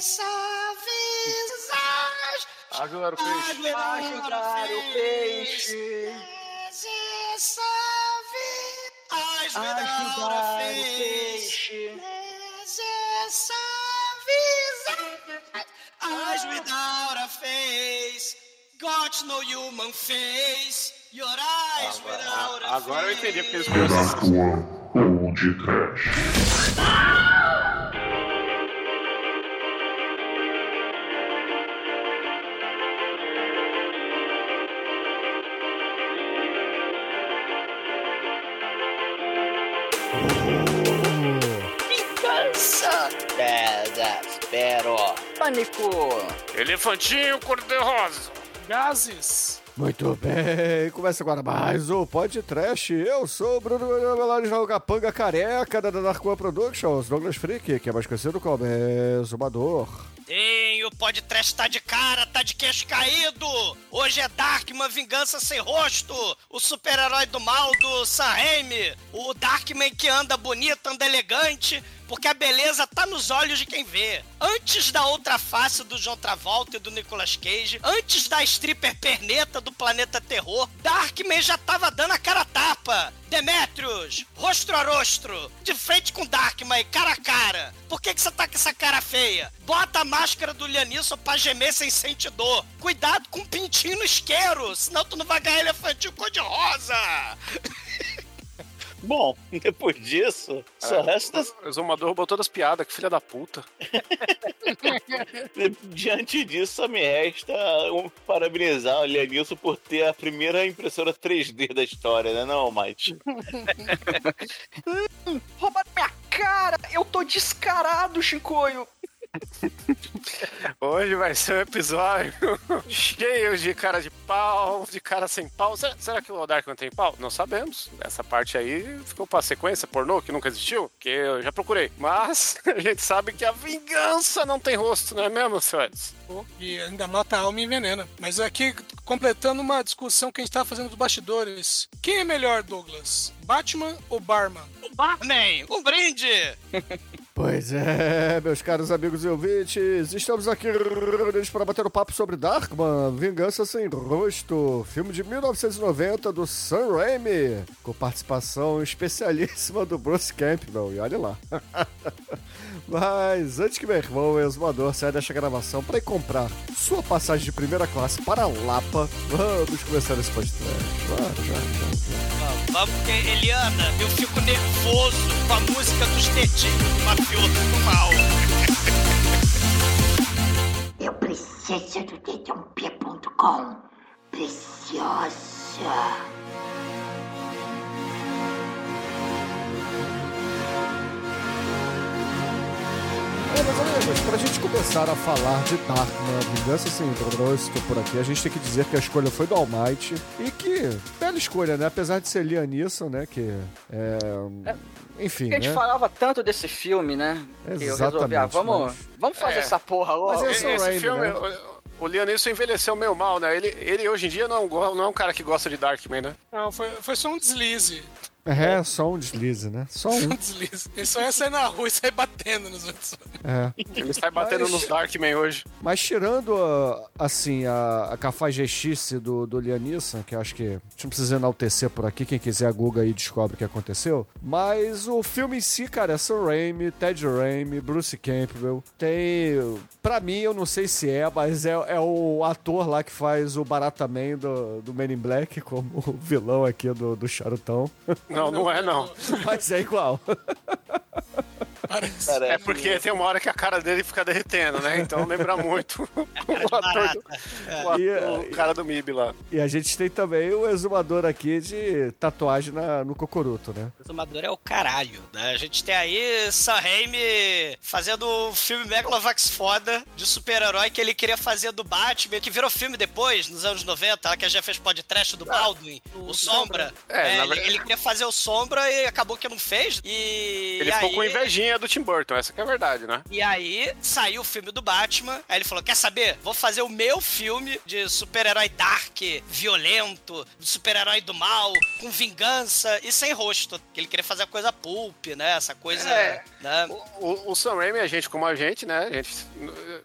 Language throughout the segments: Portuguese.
Ajudar o peixe. Ajudar o peixe. Ajudar o peixe. As without a face, got no human face. Your eyes without a Agora eu entendi porque eles One ou de Trash. Pânico. Elefantinho cor-de-rosa. Gases. Muito bem, começa agora mais o podcast. Eu sou o Bruno Melange Capanga Careca da Dark One Productions, Douglas Freak, que é mais conhecido como Exumador. Tem, o podcast tá de cara, tá de queixo caído. Hoje é Darkman Vingança Sem Rosto, o super-herói do mal do Sam Raimi, o Darkman que anda bonito, anda elegante, porque a beleza tá nos olhos de quem vê. Antes da outra face do John Travolta e do Nicolas Cage, antes da stripper perneta do Planeta Terror, Darkman já tava dando a cara a tapa. Demetrius, rostro a rostro, de frente com Darkman, cara a cara. Por que que você tá com essa cara feia? Bota a máscara do Lianisson pra gemer sem sentir dor. Cuidado com o pintinho no isqueiro, senão tu não vai ganhar elefantinho cor-de-rosa. Bom, depois disso, só resta. O exumador roubou todas as piadas, que filha da puta. Diante disso, só me resta um, parabenizar o Lianilson por ter a primeira impressora 3D da história, né, não, Mike? Roubaram minha cara. Eu tô descarado, Chicoio. Hoje vai ser um episódio cheio de cara de pau, de cara sem pau. Será, será que o Darkman tem pau? Não sabemos. Essa parte aí ficou pra sequência pornô que nunca existiu, que eu já procurei. Mas a gente sabe que a vingança não tem rosto, não é mesmo, senhores? E ainda mata a alma e envenena. Mas aqui, completando uma discussão que a gente tava fazendo dos bastidores. Quem é melhor, Douglas? Batman ou Barman? O Barney, um brinde. Pois é, meus caros amigos e ouvintes, estamos aqui para bater um papo sobre Darkman, Vingança Sem Rosto, filme de 1990 do Sam Raimi, com participação especialíssima do Bruce Campbell, e olha lá. Mas antes que meu irmão, o exumador, saia desta gravação para ir comprar sua passagem de primeira classe para Lapa, vamos começar esse podcast. Vamos, vamos, vamos. Vamos, porque Eliana, eu fico nervoso com a música dos tetinhos do mafioso do mal. Eu preciso do dedãopia.com. Preciosa. É, amigos, pra gente começar a falar de Darkman, Vingança Sem Rosto por aqui, a gente tem que dizer que a escolha foi do Almighty e que, bela escolha, né? Apesar de ser Liam Neeson, né? Que é... Enfim, Porque a gente né? falava tanto desse filme, né? Que eu resolvi, ah, Exatamente, vamos, mas- vamos fazer É. essa porra logo. Mas é Sam Esse Raimi, filme, né? o, Neeson envelheceu meio mal, né? Ele, ele hoje em dia não, não é um cara que gosta de Darkman, né? Não, foi, foi só um deslize. É, só um deslize, né? Só um. Um deslize. Ele só ia sair na rua e sair batendo nos outros. É. Ele sai batendo Mas- nos Darkman hoje. Mas tirando, a- assim, a, a cafajestice do, do Liam Neeson, que eu acho que a gente não precisa enaltecer por aqui, quem quiser a Google aí descobre o que aconteceu. Mas o filme em si, cara, é Sam Raimi, Ted Raimi, Bruce Campbell. Tem, pra mim, eu não sei se é, mas é, é o ator lá que faz o Barata Man do, do Men in Black, como o vilão aqui do, do Charutão. Não, não é não. mas é igual. Parece. Parece É porque tem uma hora que a cara dele fica derretendo, né? Então lembra muito o ator, do- o, ator, E, o cara do MIB lá. E a gente tem também o exumador aqui de tatuagem na, no cocoruto, né? O Exumador é o caralho, né? A gente tem aí Sam Raimi fazendo um filme Megalovax foda de super-herói que ele queria fazer do Batman, que virou filme depois, nos anos 90, lá que a gente já fez podcast do Baldwin, o Sombra. É, É, na ele, verdade- ele queria fazer o Sombra e acabou que não fez. E Ele e ficou aí- com invejinha do Tim Burton, essa que é a verdade, né? E aí saiu o filme do Batman. Aí ele falou: Quer saber? Vou fazer o meu filme de super-herói dark, violento, de super-herói do mal, com vingança e sem rosto. Que ele queria fazer a coisa pulp, né? Essa coisa. É. Né? O, o, o Sam Raimi, a gente como a gente, né? A gente,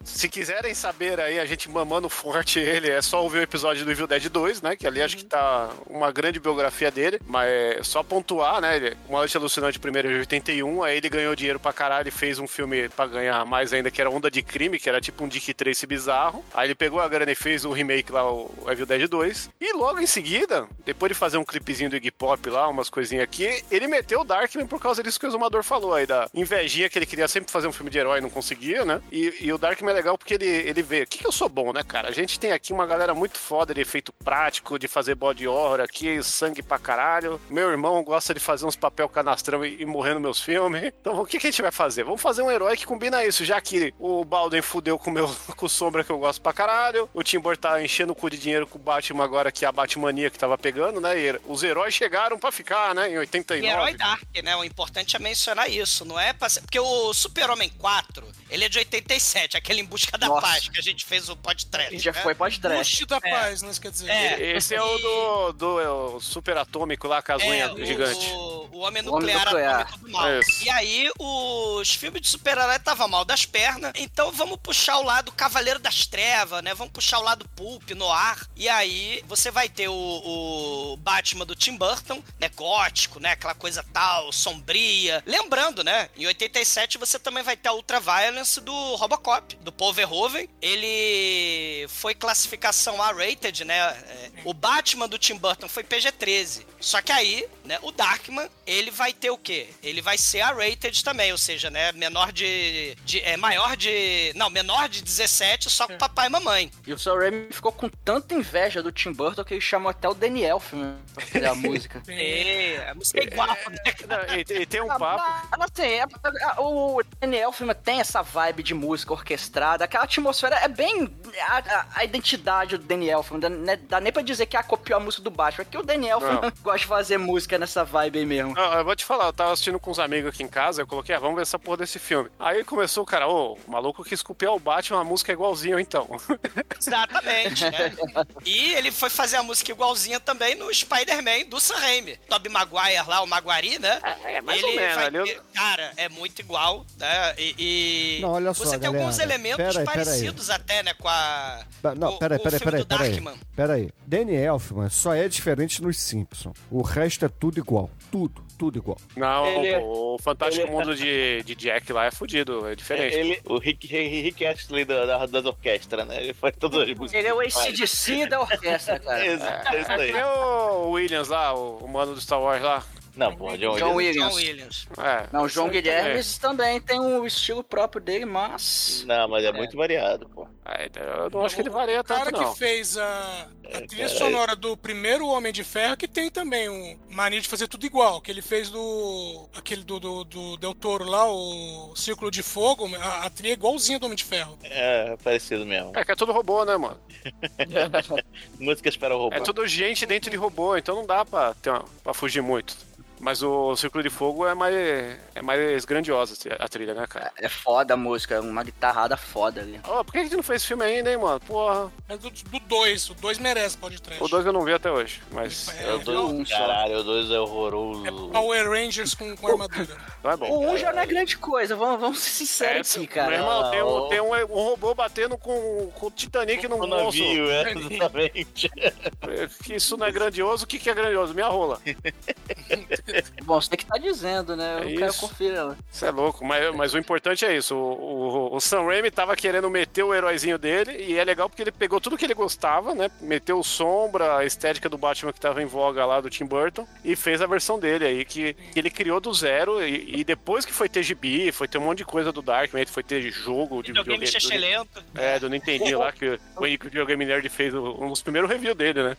se quiserem saber aí, a gente mamando forte ele, é só ouvir o episódio do Evil Dead 2, né? Que ali acho que tá uma grande biografia dele. Mas é só pontuar, né? Uma Noite Alucinante primeiro é de 81, aí ele ganhou dinheiro pra caralho e fez um filme pra ganhar mais ainda, que era Onda de Crime, que era tipo um Dick Tracy bizarro. Aí ele pegou a grana e fez o remake lá, o Evil Dead 2. E logo em seguida, depois de fazer um clipezinho do Iggy Pop lá, umas coisinhas aqui, ele meteu o Darkman por causa disso que o Exumador falou aí, da invejinha que ele queria sempre fazer um filme de herói e não conseguia, né? E, e o Darkman é legal porque ele, ele vê, o que, que eu sou bom, né, cara? A gente tem aqui uma galera muito foda de efeito prático, de fazer body horror aqui, sangue pra caralho. Meu irmão gosta de fazer uns papel canastrão e, e morrer nos meus filmes. Então o que, que a gente vai fazer? Vamos fazer um herói que combina isso, já que o Balden fudeu com o meu com o Sombra que eu gosto pra caralho. O Tim Burton tá enchendo o cu de dinheiro com o Batman agora que é a Batmania que tava pegando, né? E os heróis chegaram pra ficar, né? Em 89. E herói dark, né? O importante é mencionar isso, não é pra ser... Porque o Super-Homem 4, ele é de 87, aquele Em Busca da Nossa. Paz, que a gente fez o podcast. Já né? foi pode trash. Puxa da paz, né? Quer dizer. É. Esse é o do, do é o super atômico lá com as É, unhas o, gigantes. o, o Homem O Homem Nuclear Nuclear. Atômico do Mal. Isso. E aí, os filmes de super-herói estavam mal das pernas, então vamos puxar o lado Cavaleiro das Trevas, né? Vamos puxar o lado Pulp, no ar. E aí, você vai ter o, o Batman do Tim Burton, né? Gótico, né? Aquela coisa tal, sombria. Lembrando, né? Em 87 você também vai ter a Ultraviolence do Robocop, do Paul Verhoeven. Ele foi classificação A-rated, né? É, O Batman do Tim Burton foi PG-13. Só que aí, né, o Darkman, ele vai ter o quê? Ele vai ser A-rated também, ou seja, né, menor de, de é maior de, não, menor de 17, só com papai e mamãe. E o Sam Raimi ficou com tanta inveja do Tim Burton que ele chamou até o Daniel filme pra fazer a música. É, a música é igual, né? Não, e, e tem um Ah, papo. mas, assim, é- é- o Daniel filme tem essa vibe de música orquestrada, aquela atmosfera é bem a, a- a identidade do Daniel filme, dá, né, dá nem pra dizer que ah, copiou a música do Batman, é que o Daniel filme gosta de fazer música nessa vibe aí mesmo. Ah, eu vou te falar, eu tava assistindo com uns amigos aqui em casa, eu coloquei, ah, vamos ver essa porra desse filme. Aí começou o cara, ô, o maluco quis copiar o Batman, a música é igualzinho, então. Exatamente, né? E ele foi fazer a música igualzinha também no Spider-Man do Sam Raimi. Tobey Maguire lá, o Maguari, né? É, mais ele ou menos, vai ali eu- Cara, é muito igual, né? E, e Não, olha só, você tem alguns galera. elementos aí, pera aí. parecidos até, né, com a... Não, o- peraí, o peraí, filme peraí, do peraí. Darkman. Peraí. Danny Elfman só é diferente nos Simpsons. O resto é tudo igual. Tudo, tudo igual. Não, Ele- o Fantástico ele- Mundo de, de Jack lá é fudido, é diferente. Ele, o Rick, Rick Astley da, da- das orquestras, né? Ele faz todas as músicas. Ele é o ACDC da orquestra, cara. É, é isso aí. Tem o Williams lá, o, o mano do Star Wars lá. Não, porra, John, John Williams. John Williams. É, Não, o João aí Guilherme também tem um estilo próprio dele, mas. Não, mas é, muito variado, pô. É, eu não acho que ele varia O cara tanto, não. que fez a, a trilha cara, sonora do primeiro Homem de Ferro, que tem também um mania de fazer tudo igual, que ele fez do. aquele do, do, do Del Toro lá, o Círculo de Fogo, a, a trilha é igualzinha do Homem de Ferro. É parecido mesmo. É que é tudo robô, né, mano? Músicas para o robô. É tudo gente dentro de robô, então não dá pra, ter uma, pra fugir muito. Mas o Círculo de Fogo é mais, é mais grandiosa a trilha, né, cara? É foda a música, uma guitarrada foda ali. Ô, por que a gente não fez filme ainda, hein, mano? Porra, Mas do 2, o 2 merece pode trash. o 2 eu não vi até hoje, mas É, É o vi dois, um só. caralho, o 2 é horroroso. É Power Rangers com, com armadura. não é bom. O 1 já não é grande coisa, vamos, vamos ser sinceros É, aqui, cara. Meu irmão, tem, um, ó. tem um, um robô batendo com, com o Titanic no monstro. navio, é, exatamente. Que isso não é grandioso, o que, que é grandioso? Minha rola. Bom, você que tá dizendo, né? Eu É quero isso. conferir ela. Isso é louco, mas, mas o importante é isso. O, o, o Sam Raimi tava querendo meter o heróizinho dele, e é legal porque ele pegou tudo que ele gostava, né? Meteu o sombra, a estética do Batman que tava em voga lá do Tim Burton, e fez a versão dele aí, que, que ele criou do zero, e, e depois que foi ter gibi, foi ter um monte de coisa do Darkman, foi ter jogo de Videogame videogame. xixelento. É, do Nintendo lá, que o Henrique Videogame Nerd fez o- um dos primeiros reviews dele, né?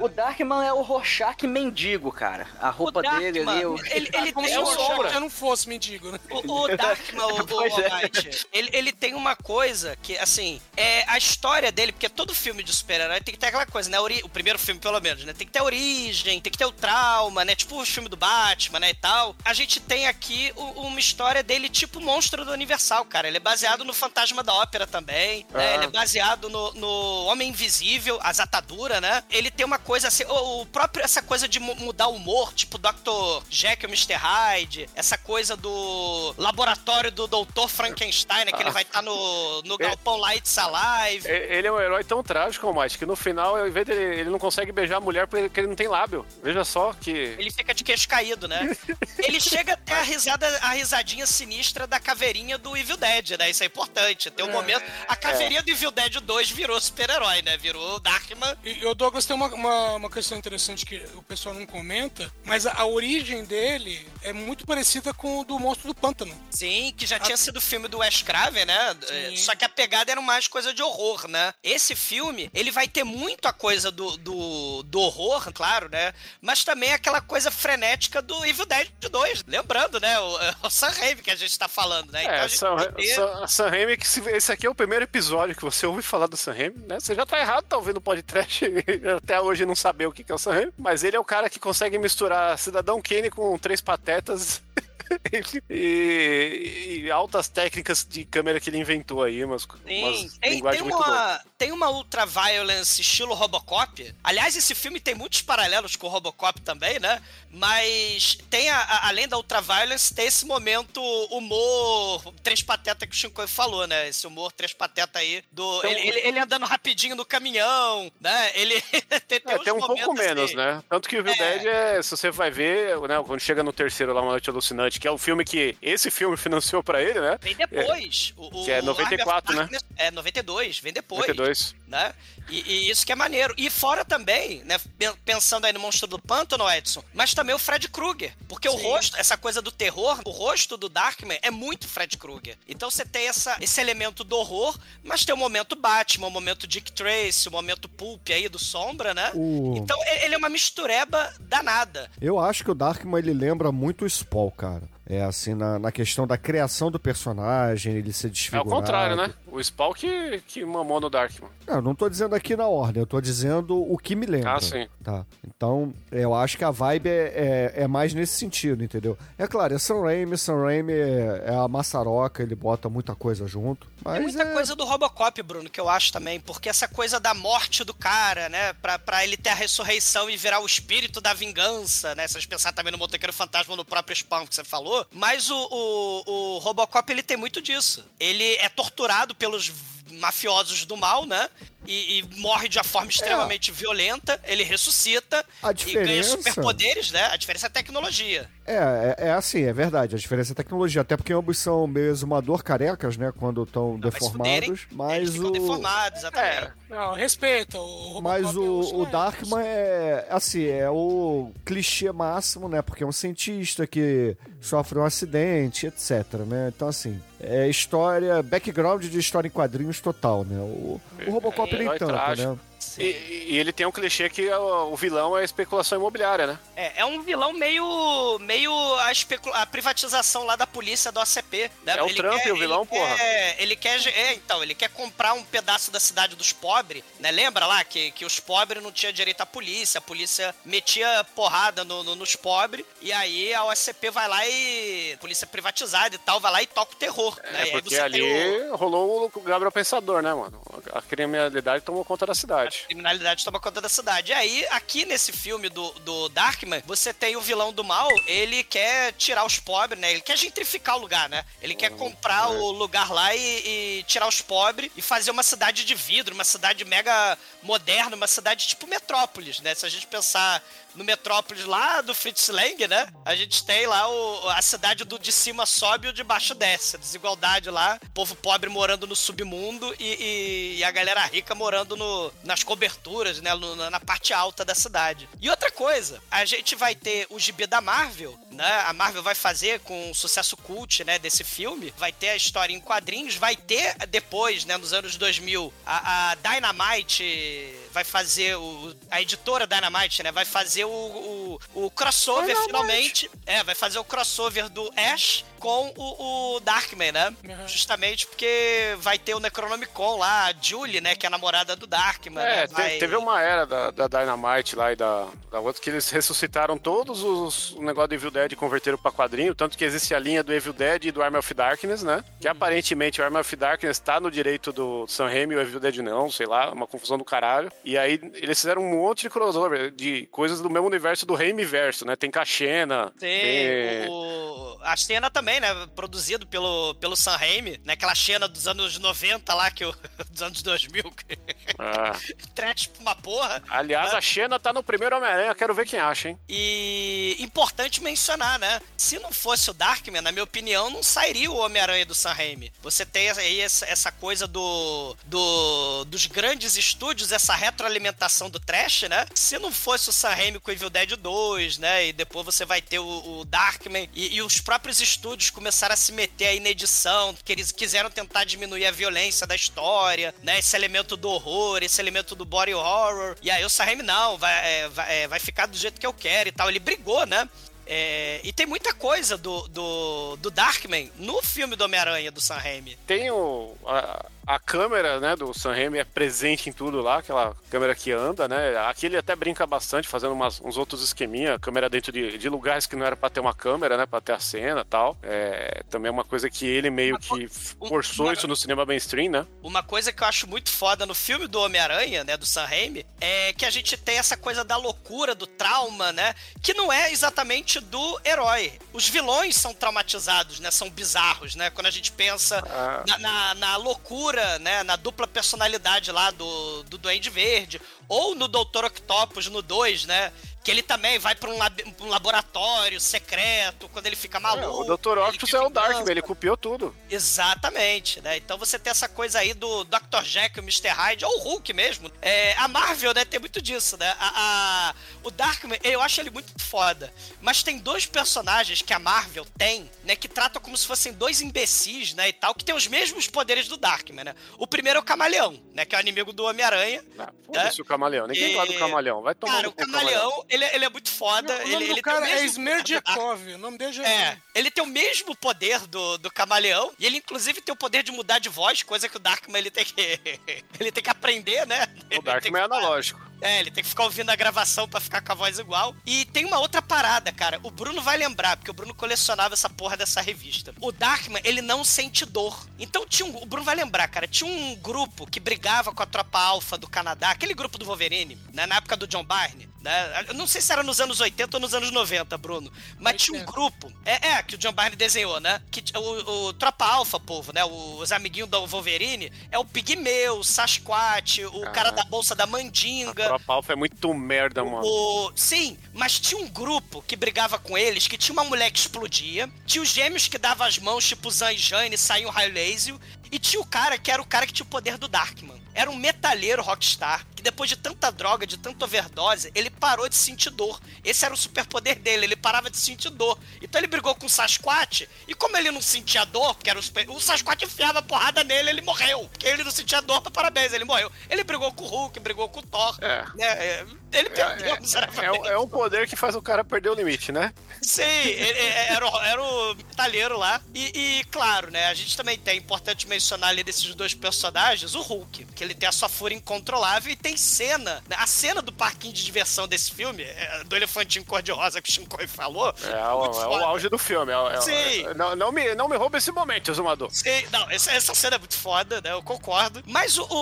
O Darkman é o Rorschach mendigo, cara. A roupa O dele ali. O... ele, ele Como tem se o Rorschach já não fosse mendigo, né? O, o Darkman, o, o Pois é. Ele, ele tem uma coisa que, assim, é a história dele, porque todo filme de super-herói tem que ter aquela coisa, né? Ori- O primeiro filme, pelo menos, né? Tem que ter a origem, tem que ter o trauma, né? Tipo o filme do Batman, né? E tal. A gente tem aqui o- uma história dele tipo monstro do Universal, cara. Ele é baseado no Fantasma da Ópera também, né? Ah. Ele é baseado no, no Homem Invisível, as ataduras, né? Ele tem uma coisa assim, o, o próprio, essa coisa de mu- mudar o humor, tipo Dr. Jekyll e Mr. Hyde, essa coisa do laboratório do Dr. Frankenstein, né? Que ele vai estar no, no galpão Lights Alive. Ele é um herói tão trágico, Almighty, que no final, ao invés dele, ele não consegue beijar a mulher porque ele não tem lábio. Veja só que. Ele fica de queixo caído, né? Ele chega até a risada, a risadinha sinistra da caveirinha do Evil Dead, né? Isso é importante. Tem um momento. A caveirinha do Evil Dead 2 virou super-herói, né? Virou Darkman. E o Douglas tem uma, uma, uma questão interessante que o pessoal não comenta, mas a, a origem dele é muito parecida com o do Monstro do Pântano. Sim, que já tinha sido filme do Wes Craven, né? Sim. Só que a pegada era mais coisa de horror, né? Esse filme, ele vai ter muito a coisa do, do, do horror, claro, né? Mas também aquela coisa frenética do Evil Dead 2. Lembrando, né? O, o Sam Raimi que a gente tá falando, né? Então É, a gente Sam, ter- Sam, Sam Raimi, que se, esse aqui é o primeiro episódio que você ouve falar do Sam Raimi, né? Você já tá errado, tá ouvindo o podcast até hoje não saber o que que é o Sam Raimi, mas ele é o cara que consegue misturar Cidadão Kane com Três Patetas e, e altas técnicas de câmera que ele inventou aí, umas, Sim, umas tem, tem muito uma, tem uma ultraviolence estilo Robocop. Aliás, esse filme tem muitos paralelos com o Robocop também, né? Mas tem, a- a- além da ultraviolence, tem esse momento humor três pateta que o Shinko falou, né? Esse humor três pateta aí. Do, Então- ele, ele- ele andando rapidinho no caminhão, né? Ele tem, tem É, tem um pouco menos, né? Tanto que o Evil É. Dead é, se você vai ver, né, quando chega no terceiro lá, Uma Noite Alucinante, que é o filme que esse filme financiou pra ele, né? Vem depois. O, o Que é Army of 94, né? É 92, vem depois. 92. né? E, e isso que é maneiro. E fora também, né? pen- Pensando aí no Monstro do Pântano, Edson, mas também o Fred Krueger. Porque o rosto, essa coisa do terror, o rosto do Darkman é muito Fred Krueger. Então você tem essa, esse elemento do horror, mas tem o momento Batman, o momento Dick Tracy, o momento Pulp aí do Sombra, né? O- Então ele é uma mistureba danada. Eu acho que o Darkman ele lembra muito o Spawn, cara. É assim, na, na questão da criação do personagem, ele ser É o desfigurado. contrário, né? O Spawn que, que mamou no Darkman. Não, não tô dizendo aqui na ordem, eu tô dizendo o que me lembra. Ah, sim. Tá. Então, eu acho que a vibe é, é, é mais nesse sentido, entendeu? É claro, é Sam Raimi, Sam Raimi é, é a maçaroca, ele bota muita coisa junto. Mas Tem muita é- coisa do Robocop, Bruno, que eu acho também, porque essa coisa da morte do cara, né, pra, pra ele ter a ressurreição e virar o espírito da vingança, né, se vocês pensar também no Motoqueiro Fantasma no próprio Spawn que você falou, mas o, o, o Robocop, ele tem muito disso. Ele é torturado pelos mafiosos do mal, né, e, e morre de uma forma extremamente violenta, ele ressuscita A e ganha diferença- superpoderes, né, a diferença é a tecnologia. É, é, é assim, é verdade. A diferença é a tecnologia. Até porque ambos são meio exumador carecas, né? Quando estão deformados. Eles Mas ficam o. deformados, exatamente. É, Não, respeita. O Mas é o, o. Darkman é, assim, é o clichê máximo, né? Porque é um cientista que sofre um acidente, etc, né? Então, assim, é história, background de história em quadrinhos total, né? O, o Robocop É, nem herói tanto, trágico. né? E, e ele tem um clichê que o, o vilão é a especulação imobiliária, né? É, é um vilão meio. meio a, especula- a privatização lá da polícia do ACP. Né? É o Trump, o vilão, ele porra. Quer, ele quer. É, então, ele quer comprar um pedaço da cidade dos pobres, né? Lembra lá que, que os pobres não tinham direito à polícia, a polícia metia porrada no- no- nos pobres, e aí a OSCP vai lá e. polícia privatizada e tal, vai lá e toca o terror. né? É, E aí porque ali o- rolou o Gabriel Pensador, né, mano? A criminalidade tomou conta da cidade. A criminalidade toma conta da cidade. E aí, aqui nesse filme do, do Darkman, você tem o vilão do mal, ele quer tirar os pobres, né? Ele quer gentrificar o lugar, né? Ele quer comprar o lugar lá e, e tirar os pobres e fazer uma cidade de vidro, uma cidade mega moderna, uma cidade tipo Metrópolis, né? Se a gente pensar no Metrópolis lá do Fritz Lang, né? A gente tem lá o, a cidade do de cima sobe e o de baixo desce. A desigualdade lá, povo pobre morando no submundo e, e- e a galera rica morando no, nas coberturas, né? no- na parte alta da cidade. E outra coisa, a gente vai ter o gibi da Marvel, né? A Marvel vai fazer com o sucesso cult, né, desse filme, vai ter a história em quadrinhos, vai ter depois, né, nos anos 2000, a, a Dynamite vai fazer o a editora Dynamite, né, vai fazer o, o, o crossover finalmente, é, vai fazer o crossover do Ash com o, o Darkman, né? Uhum. Justamente porque vai ter o Necronomicon lá, a Julie, né, que é a namorada do Darkman, É, né? vai- teve uma era da, da Dynamite lá e da, da outra que eles ressuscitaram todos os o negócio do Evil Dead e converteram pra quadrinho, tanto que existe a linha do Evil Dead e do Arm of Darkness, né? Que aparentemente o Arm of Darkness tá no direito do Sam Raimi e o Evil Dead não, sei lá, uma confusão do caralho. E aí eles fizeram um monte de crossover de coisas do mesmo universo do Raimi verso, né? Tem Caxena, Tem o, a cena também, né? Produzido pelo, pelo Sam Raimi, né? Aquela cena dos anos 90 lá, que o, dos anos 2000, que Ah. trash pra uma porra. Aliás, a Xena tá no primeiro Homem-Aranha, quero ver quem acha, hein? E importante mencionar, né? Se não fosse o Darkman, na minha opinião, não sairia o Homem-Aranha do Sam Raimi. Você tem aí essa, coisa do, do dos grandes estúdios, essa retroalimentação do trash, né? Se não fosse o Sam Raimi com Evil Dead 2, né? E depois você vai ter o, o Darkman e, e os próprios estúdios começaram a se meter aí na edição, que eles quiseram tentar diminuir a violência da história, né? Esse elemento do horror, esse elemento do body horror. E aí o Sam Raimi, não, vai, é, vai, é, vai ficar do jeito que eu quero e tal. Ele brigou, né? É, e tem muita coisa do, do, do Darkman no filme do Homem-Aranha do Sam Raimi. Tem o, a, a câmera, né, do Sam Raimi é presente em tudo lá, aquela câmera que anda, né? Aqui ele até brinca bastante, fazendo umas, uns outros esqueminha, câmera dentro de, de lugares que não era pra ter uma câmera, né, pra ter a cena e tal. É, também é uma coisa que ele meio que forçou uma- isso no cinema mainstream, né? Uma coisa que eu acho muito foda no filme do Homem-Aranha, né, do Sam Raimi, é que a gente tem essa coisa da loucura, do trauma, né, que não é exatamente do herói. Os vilões são traumatizados, né, são bizarros, né, quando a gente pensa Ah. na, na- na loucura, né, na dupla personalidade lá do, do Duende Verde, ou no Doutor Octopus no 2, né, que ele também vai pra um, lab- um laboratório secreto, quando ele fica É, maluco. o Dr. Octopus é o. Darkman, ele copiou tudo. Exatamente, né? Então você tem essa coisa aí do Dr. Jekyll, Mr. Hyde, ou o Hulk mesmo. É, a Marvel, né, tem muito disso, né? A, a- o Darkman, eu acho ele muito foda. Mas tem dois personagens que a Marvel tem, né, que tratam como se fossem dois imbecis, né, e tal, que tem os mesmos poderes do Darkman, né? O primeiro é o Camaleão, né, que é o inimigo do Homem-Aranha. Ah, Foda-se o camaleão, ninguém E- gosta do camaleão, vai tomar Cara, o cu, Camaleão, ele, ele é muito foda. O nome ele, do ele cara é mesmo Smerdjakov. O nome dele já é, ele tem o mesmo poder do, do camaleão, e ele inclusive tem o poder de mudar de voz, coisa que o Darkman ele tem que. ele tem que aprender, né? O Darkman é analógico. É, ele tem que ficar ouvindo a gravação pra ficar com a voz igual. E tem uma outra parada, cara. O Bruno vai lembrar, porque o Bruno colecionava essa porra dessa revista. O Darkman, ele não sente dor. Então tinha um. O Bruno vai lembrar, cara. Tinha um grupo que brigava com a tropa alfa do Canadá, aquele grupo do Wolverine, né, na época do John Barney. Né? Eu não sei se era nos anos 80 ou nos anos 90, Bruno. Mas tinha um 80. grupo. É, é, que o John Barney desenhou, né? Que o, o Tropa Alfa, povo, né? Os amiguinhos do Wolverine é o Pigmeu, o Sasquatch, o cara da bolsa da mandinga. Tropa alfa é muito merda, mano. O... Sim, mas tinha um grupo que brigava com eles, que tinha uma mulher que explodia, tinha os gêmeos que davam as mãos, tipo Zan e Jane, saíam um raio laser, e tinha o cara que era o cara que tinha o poder do Darkman. Era um metalheiro rockstar, que depois de tanta droga, de tanta overdose, ele parou de sentir dor. Esse era o superpoder dele, ele parava de sentir dor. Então ele brigou com o Sasquatch, e como ele não sentia dor, porque era o super... O Sasquatch enfiava a porrada nele, ele morreu. Porque ele não sentia dor, parabéns, ele morreu. Ele brigou com o Hulk, brigou com o Thor. É. né? É, Ele perdeu, É, miseravelmente. é, é um poder que faz o cara perder o limite, né? Sim, ele- é, era, o- era o metalheiro lá. E, e, claro, né? A gente também tem, é importante mencionar ali desses dois personagens, o Hulk, que ele tem a sua fúria incontrolável e tem cena. né, A cena do parquinho de diversão desse filme, é, do elefantinho cor-de-rosa que o Shinkoi falou. É, o, muito é o auge do filme. é- é- Sim. é- não, não, me, não me rouba esse momento, Zumador. Sim, não, essa, essa cena é muito foda, né? Eu concordo. Mas o, o,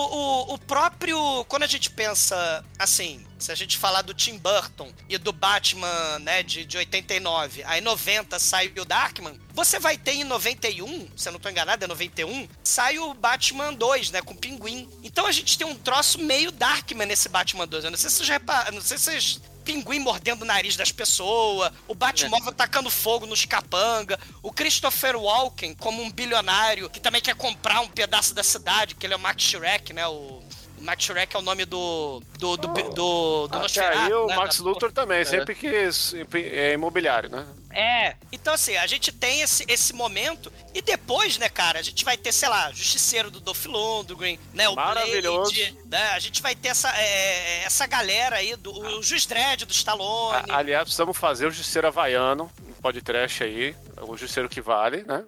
o- o próprio. Quando a gente pensa assim. Se a gente falar do Tim Burton e do Batman, né, de, de 89, aí em 90 sai o Darkman, você vai ter em 91, se eu não tô enganado, é 91, sai o Batman 2, né, com o Pinguim. Então a gente tem um troço meio Darkman nesse Batman 2. Eu não sei se vocês, repar... não sei se vocês pinguim mordendo o nariz das pessoas, o Batmóvel tacando fogo nos capanga, o Christopher Walken como um bilionário que também quer comprar um pedaço da cidade, que ele é o Max Shrek, né? O Max Shrek é o nome do do do, do, do, do Até Nosferatu, aí o né? Max Luthor também, sempre quis é imobiliário, né? É, então assim, a gente tem esse, esse momento e depois, né, cara, a gente vai ter, sei lá, Justiceiro do Dolph Lundgren, né, o Maravilhoso. Blade, né, a gente vai ter essa, é, essa galera aí, do, o Juiz Dredd do Stallone. A- aliás, precisamos fazer o Justiceiro Havaiano, podcast aí, o Justiceiro que vale, né?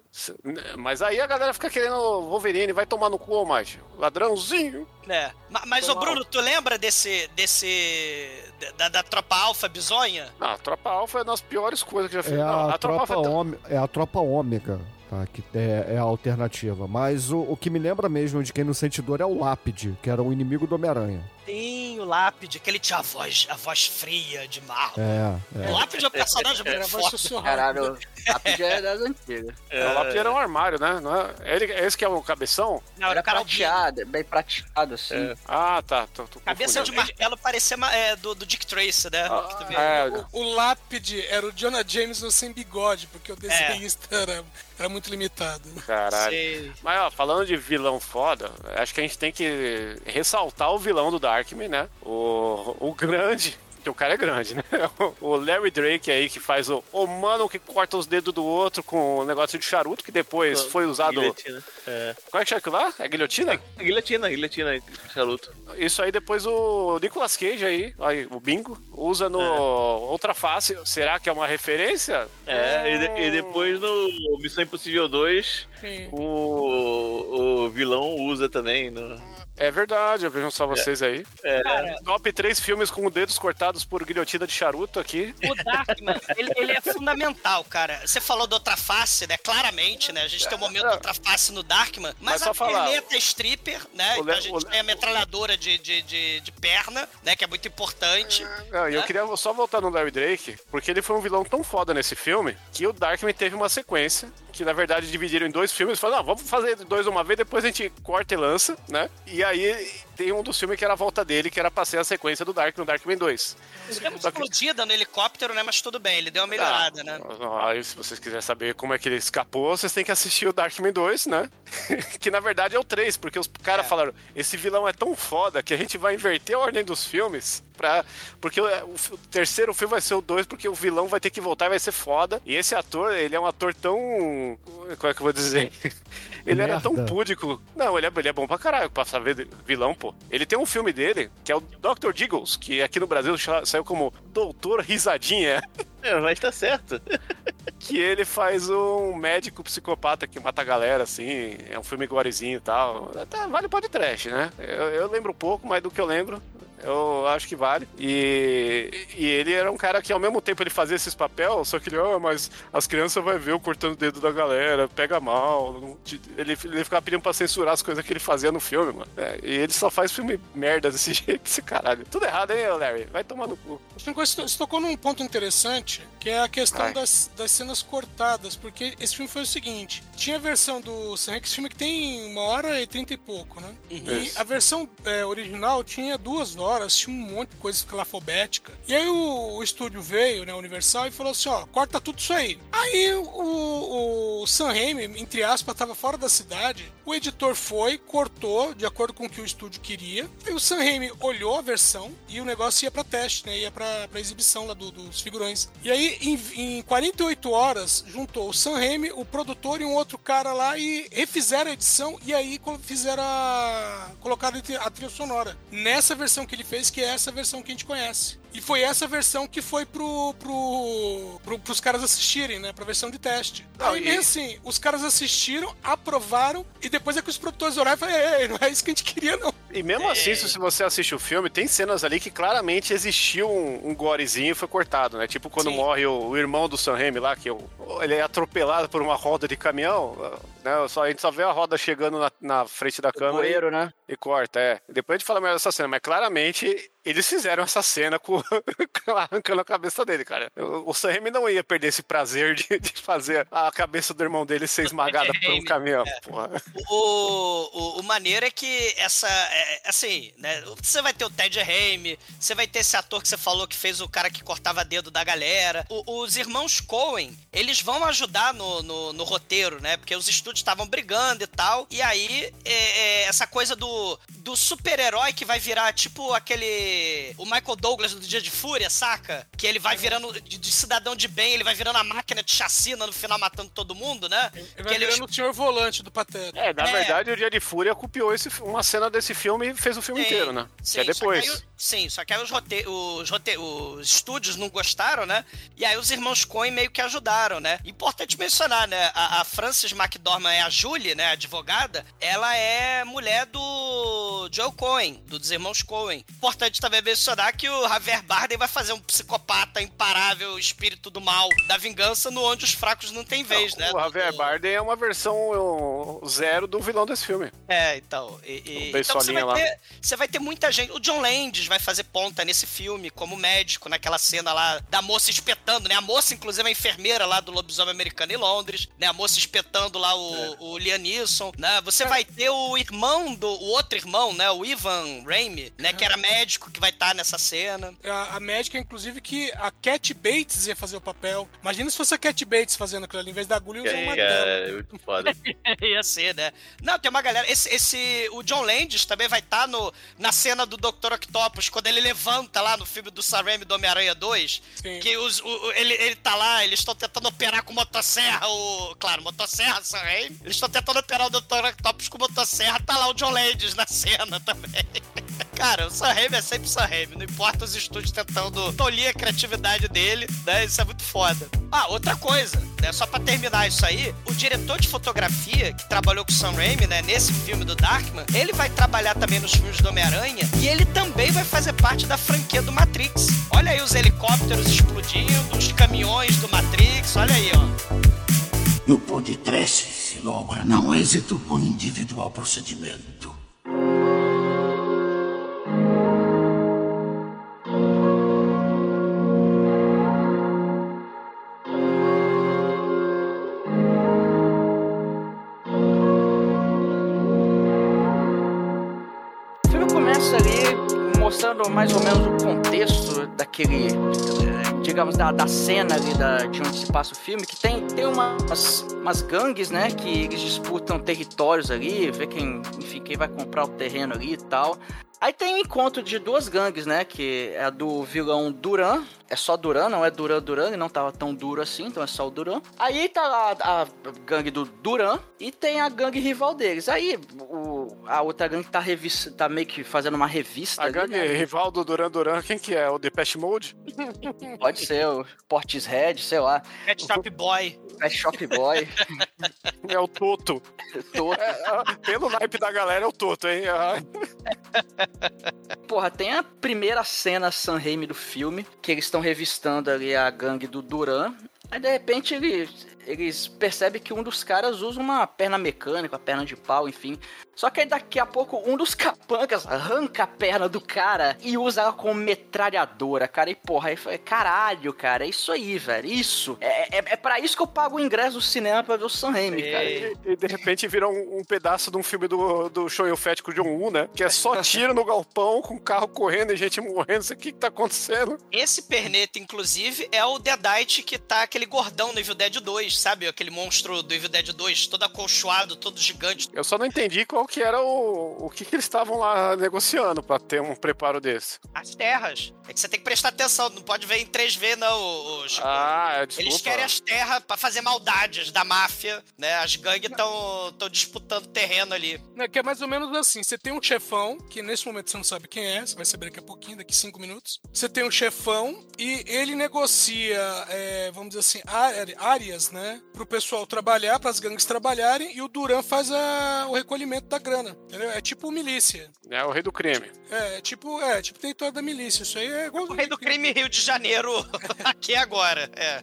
Mas aí a galera fica querendo o Wolverine, vai tomar no cu, mais ladrãozinho. né. Ma- Mas, ô Bruno, tu lembra desse, desse, da, da tropa alfa bizonha? Não, a Tropa Alpha é uma das piores coisas que já fiz. É Não, a, tropa Alpha tá- ôme- é a tropa ômega, tá? Que é, é a alternativa. Mas o, o que me lembra mesmo de quem não sente dor é o Lápide, que era o inimigo do Homem-Aranha. Tem o Lápide, que ele tinha a voz, a voz fria de marro. É, é. O Lápide é um personagem Era muito voz forte. sussurrada. Caralho, Rápido é das antigas. É, o Lápide era um armário, né? Não é? Ele, é esse que é o cabeção? Não, Era o cara prateado, bem prateado, assim. Ah, tá. Tô, tô Cabeça de martelo parecia é, do, do Dick Tracy, né? Ah, Que tu vê. é, O, o Lápide era o Jonah Jameson sem bigode, porque o desenhista era, era muito limitado. caralho. Sei. Mas, ó, falando de vilão foda, acho que a gente tem que ressaltar o vilão do Darkman, né? O, o grande. Que o cara é grande, né? O Larry Drake aí, que faz o, o mano que corta os dedos do outro com o negócio de charuto, que depois foi usado. Guilhotina. É. Qual é que chama aquilo lá? É guilhotina? Guilhotina, guilhotina, charuto. Isso aí depois o Nicolas Cage aí, aí o Bingo, usa no Outra Face. Será que é uma referência? É, e, de- e depois no Missão Impossível 2, Sim. o, o vilão usa também. No... É verdade, vejam só vocês aí. É, Cara, Top 3 filmes com dedos cortados por guilhotina de charuto aqui. o Darkman, ele, ele é fundamental, cara. Você falou da outra face, né? Claramente, né? A gente tem um momento da outra face no Darkman, mas, Mas só a falar, é stripper, né? o Então Le- a gente o- tem a metralhadora de, de, de, de perna, né? Que é muito importante. Não, e eu É? queria só voltar no Larry Drake, porque ele foi um vilão tão foda nesse filme que o Darkman teve uma sequência. Que na verdade dividiram em dois filmes. Falaram, não, vamos fazer dois uma vez, depois a gente corta e lança, né? E aí tem um dos filmes que era a volta dele, que era pra ser a sequência do Dark no Darkman 2. Ele deu uma Só que- explodida no helicóptero, né? Mas tudo bem, ele deu uma melhorada, né? Ah, Aí, se vocês quiserem saber como é que ele escapou, vocês têm que assistir o Darkman 2, né? que na verdade é o 3, porque os caras É. falaram: esse vilão é tão foda que a gente vai inverter a ordem dos filmes. Pra... Porque o, o terceiro filme vai ser o 2, porque o vilão vai ter que voltar e vai ser foda. E esse ator, ele é um ator tão. Como é que eu vou dizer? Ele era tão Merda. púdico. Não, ele é, ele é bom pra caralho pra saber vilão, pô. Ele tem um filme dele, que é o Dr. Diggles, que aqui no Brasil saiu como Doutor Risadinha. é, mas tá certo. que ele faz um médico psicopata que mata a galera, assim. É um filme gorezinho e tal. Até vale pode trash, né? Eu, eu lembro um pouco, mas do que eu lembro. Eu acho que vale. E, e ele era um cara que ao mesmo tempo ele fazia esses papéis, só que ele, oh, mas as crianças vão ver eu cortando o dedo da galera, pega mal. Ele, ele ficava pedindo pra censurar as coisas que ele fazia no filme, mano. É, e ele só faz filme merda desse jeito, esse caralho. Tudo errado, hein, Larry? Vai tomar no cu. Você tocou num ponto interessante, que é a questão Vai. das, das cenas cortadas, porque esse filme foi o seguinte: tinha a versão do Sam esse filme que tem uma hora e trinta e pouco, né? E Isso. a versão é, original tinha duas horas, tinha um monte de coisa escalafobética. E aí o, o estúdio veio, né, Universal, e falou assim: ó, corta tudo isso aí. Aí o, o Sam Raimi, entre aspas, tava fora da cidade. O editor foi, cortou, de acordo com o que o estúdio queria. Aí o Sam Raimi olhou a versão e o negócio ia pra teste, né? Ia pra, pra exibição lá do- dos figurões. E aí, em, em 48 horas, juntou o Sam Raimi, o produtor e um outro cara lá e refizeram a edição e aí fizeram a... colocaram a trilha sonora. Nessa versão que ele fez, que é essa versão que a gente conhece. E foi essa versão que foi pro, pro, pro, pros caras assistirem, né? Pra versão de teste. Não, aí, e- assim, os caras assistiram, aprovaram, e depois é que os produtores olharam e falaram, ei, não é isso que a gente queria, não. E mesmo assim, se você assiste o filme, tem cenas ali que claramente existiu um, um gorezinho e foi cortado, né? Tipo quando Sim. morre o, o irmão do Sam Raimi lá, que o- ele é atropelado por uma roda de caminhão, né? Só, a gente só vê a roda chegando na, na frente da câmera e, Poeiro, né? e corta, é. Depois a gente fala melhor dessa cena, mas claramente eles fizeram essa cena com arrancando a cabeça dele, cara. O, o Sam Raimi não ia perder esse prazer de, de fazer a cabeça do irmão dele ser esmagada por um caminhão, porra. O, o, o maneiro é que essa. é, assim, né? Você vai ter o Ted Raimi, você vai ter esse ator que você falou que fez o cara que cortava dedo da galera. O- os irmãos Coen, eles vão ajudar no, no, no roteiro, né? Porque os estúdios estavam brigando e tal. E aí, é, é, essa coisa do, do super-herói que vai virar tipo aquele. O Michael Douglas do Dia de Fúria, saca? Que ele vai virando. De, de cidadão de bem, ele vai virando a máquina de chacina no final matando todo mundo, né? Ele que vai ele virando o senhor volante do Pateta. É, na É. verdade, o Dia de Fúria copiou esse, uma cena desse filme e fez o filme Sim, inteiro, né? sim, que é depois. Sim, só que aí os, rote os, rote os estúdios não gostaram, né? E aí os irmãos Coen meio que ajudaram, né? Importante mencionar, né? A, a Frances McDormand é a Julie, né? A advogada. Ela é mulher do Joe Coen, do dos irmãos Coen. Importante também mencionar que o Javier Bardem vai fazer um psicopata imparável, espírito do mal, da vingança, no onde os fracos não têm vez, né? O Javier Do- Bardem é uma versão zero do vilão desse filme. É, então. E, e- então você vai, ter, você vai ter muita gente. O John Landis vai fazer ponta nesse filme como médico, naquela cena lá da moça espetando, né? A moça, inclusive, é a enfermeira lá do lobisomem americano em Londres, né? A moça espetando lá o, É. o Liam Neeson, né? Você vai ter o irmão do. O outro irmão, né? O Ivan Raimi, né? Que era médico, que vai estar nessa cena. A, a médica, inclusive, que a Cat Bates ia fazer o papel. Imagina se fosse a Cat Bates fazendo aquilo ali, em vez da agulha, usar um martelo. Cara, é muito foda. Ia ser, né? Não, tem uma galera. Esse, esse o John Landis também vai estar no na cena do Dr. Octopus, quando ele levanta lá no filme do Sam do Homem-Aranha 2. Sim. Que os, o- ele, ele tá lá, eles estão tentando operar com motosserra, o. Claro, motosserra, Sam Raimi. Eles estão tentando operar o Dr. Octopus com motosserra, tá lá o John Landis na cena também. Cara, o Sam Raimi é sempre Sam Raimi, não importa os estúdios tentando tolir a criatividade dele, né? Isso é muito foda. Ah, outra coisa, né? Só pra terminar isso aí, o diretor de fotografia que trabalhou com o Sam Raimi, né? Nesse filme do Darkman, ele vai trabalhar também nos filmes do Homem-Aranha e ele também vai fazer parte da franquia do Matrix. Olha aí os helicópteros explodindo, os caminhões do Matrix, olha aí, ó. No podcast se logra não êxito por individual procedimento. Mais ou menos o contexto daquele, digamos, da, da cena ali da, de onde se passa o filme, que tem, tem umas, umas gangues, né, que eles disputam territórios ali, vê quem, enfim, quem vai comprar o terreno ali e tal. Aí tem o encontro de duas gangues, né, que é a do vilão Duran, é só Duran, não é Duran Duran, e não tava tão duro assim, então é só o Duran. Aí tá lá a gangue do Duran e tem a gangue rival deles. Aí o, a outra gangue tá, revista, tá meio que fazendo uma revista. A ali, gangue né? rival do Duran Duran, quem que é? O Depeche Mode? Pode ser o Portishead, sei lá, Pet Shop Boy. Pet Shop Boy, É o Toto. todo. É, é, pelo naipe da galera é o Toto, hein? Ah, Porra, tem a primeira cena San Raimi do filme, que eles estão revistando ali a gangue do Duran. Aí de repente eles, eles percebem que um dos caras usa uma perna mecânica, uma perna de pau, enfim. Só que aí daqui a pouco um dos capancas arranca a perna do cara e usa ela como metralhadora, cara. E porra, aí foi caralho, cara, é isso aí, velho. Isso. É, é, é pra isso que eu pago o ingresso do cinema pra ver o San Raimi, cara. E, e de repente vira um, um pedaço de um filme do, do Show Fett com o John Woo, né? Que é só tiro no galpão, com carro correndo e gente morrendo. Isso aqui que tá acontecendo. Esse perneta, inclusive, é o Deadite que tá aquele gordão no Evil Dead 2, sabe? Aquele monstro do Evil Dead 2, todo acolchoado, todo gigante. Eu só não entendi qual que era o, o que, que eles estavam lá negociando pra ter um preparo desse. As terras. É que você tem que prestar atenção, não pode ver em 3V, não, Chico. Ah, é, desculpa. Eles querem as terras pra fazer maldades da máfia, né? As gangues estão disputando terreno ali. Né, que é mais ou menos assim: você tem um chefão, que nesse momento você não sabe quem é, você vai saber daqui a pouquinho, daqui cinco minutos. Você tem um chefão e ele negocia, é, vamos dizer assim, áreas, né? Pro pessoal trabalhar, pras gangues trabalharem, e o Duran faz a- o recolhimento da grana. Entendeu? É tipo milícia. É o rei do crime. É, é tipo, é, tipo território da milícia. Isso aí é igual. O rei do crime Rio de Janeiro, aqui agora. É.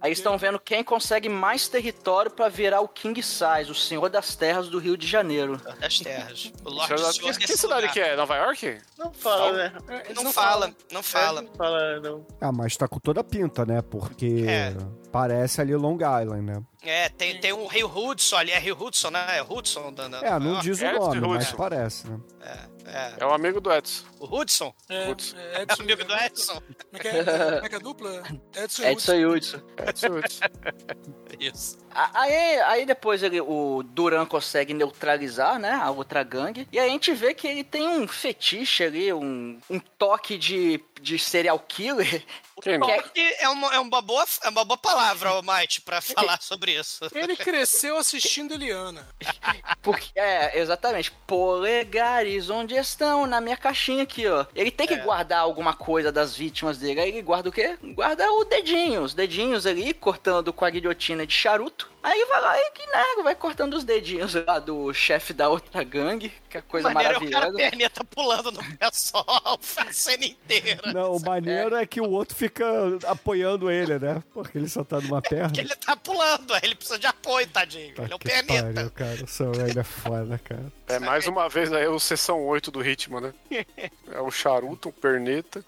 Aí estão vendo quem consegue mais território pra virar o King Size, o senhor das terras do Rio de Janeiro. Das terras. O Lorde Senhor que, cidade lugar. que é? Nova York? Não fala, né? É, eles Não, fala, não É, fala. Não fala, não. Ah, mas tá com toda a pinta, né? Porque É. parece ali Long Island, né? É, tem, tem um Rio Hudson ali, é Rio Hudson, né? É Hudson? Da, da- É, não diz o nome, mas Hudson. parece, né? É, É o amigo do Edson. o Hudson? É, Putz. é É Edson, amigo do Edson? Como é que é, como é, que é a dupla? Edson e Edson e Hudson. Edson Hudson. Isso. A- Aí, aí depois ele, o Duran consegue neutralizar, né, a outra gangue. E aí a gente vê que ele tem um fetiche ali, um, um toque de, de serial killer. Quem não? Que é- é uma, é uma boa, é uma boa palavra, Mike, pra falar sobre isso. Ele cresceu assistindo Eliana. Porque, é, exatamente. Onde estão? Na minha caixinha aqui, ó. Ele tem que guardar alguma coisa das vítimas dele. Aí ele guarda o quê? Guarda o dedinho. Os dedinhos ali, cortando com a guilhotina de charuto. Aí vai lá e que nego, vai cortando os dedinhos lá do chefe da outra gangue. Que é coisa Maneiro é o cara maravilhosa. perneta pulando no pé só, a cena inteira. Não, o maneiro é que o outro fica apoiando ele, né? Porque ele só tá numa perna. Porque ele tá pulando, aí ele precisa de apoio, tadinho. Ele é um que perneta. pariu, cara. O Raimi é foda, cara. É mais uma vez aí o sessão 8 do ritmo, né? É o charuto, o perneta.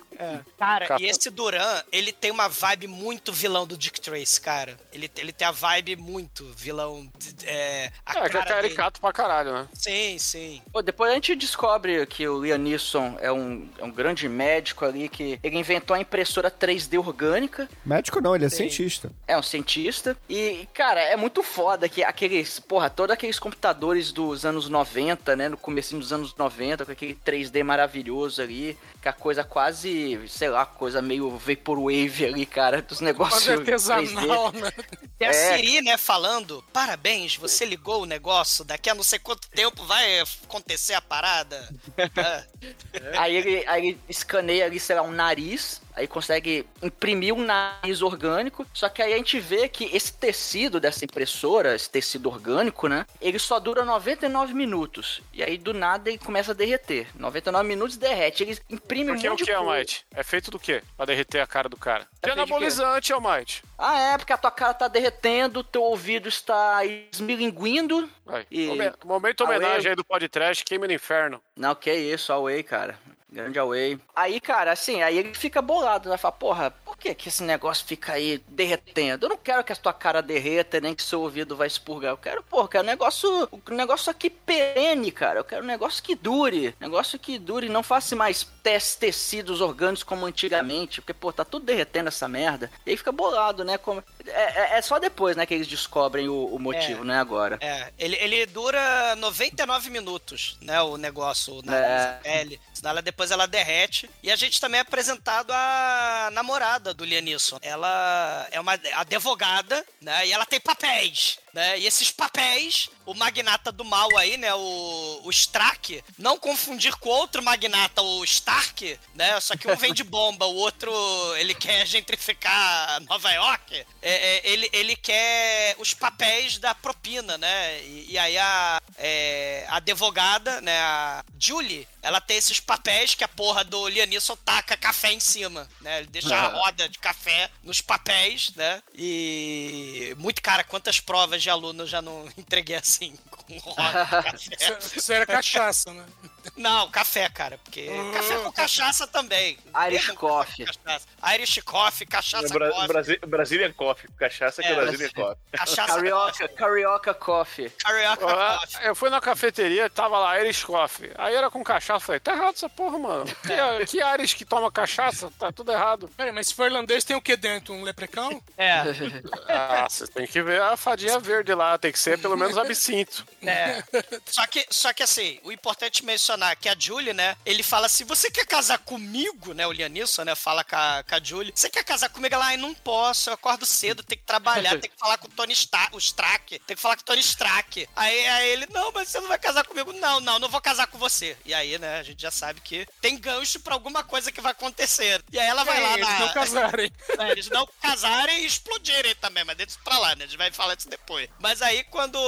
Cara, Capa. e esse Duran, ele tem uma vibe muito vilão do Dick Trace, cara. Ele, ele tem a vibe muito vilão. É, a É, que é cara dele. caricato pra caralho, né? Sim, sim. Pô, depois a gente descobre que o Liam Neeson é um, é um grande médico ali, que ele inventou a impressora 3D orgânica. Médico não, ele é Sim. cientista. É um cientista. E, cara, é muito foda que aqueles, porra, todos aqueles computadores dos anos 90, né? No comecinho dos anos 90, com aquele 3D maravilhoso ali, que a coisa quase, sei lá, coisa meio vaporwave ali, cara, dos negócios Quase 3D. artesanal, né? Tem a É. Siri, né, falando: parabéns, você ligou o negócio, daqui a não sei quanto tempo vai acontecer a parada. É. Aí ele, aí ele escaneia ali, sei lá, um nariz, aí consegue imprimir um nariz orgânico, só que aí a gente vê que esse tecido dessa impressora, esse tecido orgânico, né, ele só dura 99 minutos, e aí do nada ele começa a derreter. 99 minutos derrete, ele imprime Porque um é o monte que, de. Almighty? É feito do quê? Pra derreter a cara do cara. É de anabolizante, Almighty. Ah, é, porque a tua cara tá derretendo, teu ouvido está esmilinguindo. E- Momen- Momento Away. homenagem aí do podcast, queima no inferno. Não, que isso, Away, cara. Grande Away. Aí, cara, assim, aí ele fica bolado, né? Fala, porra, por que que esse negócio fica aí derretendo? Eu não quero que a tua cara derreta, nem que seu ouvido vai expurgar. Eu quero, eu quero um negócio, um negócio aqui perene, cara. Eu quero um negócio que dure. Negócio que dure, não faça mais tes- tecidos orgânicos como antigamente. Porque, pô, tá tudo derretendo essa merda. E aí fica bolado, né? Como... É, é- é só depois, né, que eles descobrem o, o motivo, É. né, agora. É, ele, ele dura 99 minutos, né? O negócio, nariz, É. pele. Senão ela, depois ela derrete. E a gente também é apresentado a namorada do Lianisson. Ela é uma advogada, né? E ela tem papéis. Né? E esses papéis, o magnata do mal aí, né? O, o Strack, não confundir com outro magnata, o Stark, né? Só que um vende bomba, o outro ele quer gentrificar Nova York. É, é, ele, ele quer os papéis da propina, né? E, e aí a, é, a advogada, né? A Julie, ela tem esses papéis que a porra do Lianisson taca café em cima, né? Ele deixa a roda de café nos papéis, né? E muito cara, quantas provas de aluno eu já não entreguei assim com roda isso era cachaça, né? Não, café, cara, porque café com cachaça também. Irish coffee. cachaça. Irish coffee, cachaça Bra coffee, Brasi Brasília Coffee. Cachaça que é, É, Brasília Coffee. cachaça Carioca, carioca coffee. carioca Ah, coffee. Eu fui na cafeteria, tava lá Irish Coffee. Aí era com cachaça. Falei, tá errado essa porra, mano. Que, que Irish que toma cachaça? Tá tudo errado. Peraí, mas se for irlandês, tem o que dentro? Um leprecão? É, Ah, você tem que ver a fadinha verde lá. Tem que ser pelo menos absinto. é. Só que, só que assim, o importante mencionar é que a Julie, né, ele fala assim, você quer casar comigo, né, o Lianisson, né, fala com a, com a Julie, você quer casar comigo? Ela, ai, não posso, eu acordo cedo, tenho que trabalhar, tenho que falar com o Tony Stark, o Strack, tem que falar com o Tony Strack. Aí, aí ele, não, mas você não vai casar comigo? Não, não, não vou casar com você. E aí, né, a gente já sabe que tem gancho pra alguma coisa que vai acontecer. E aí ela vai lá Eles na... não casarem. É, eles não casarem e explodirem também, mas deixa isso pra lá, né? A gente vai falar disso depois. Mas aí, quando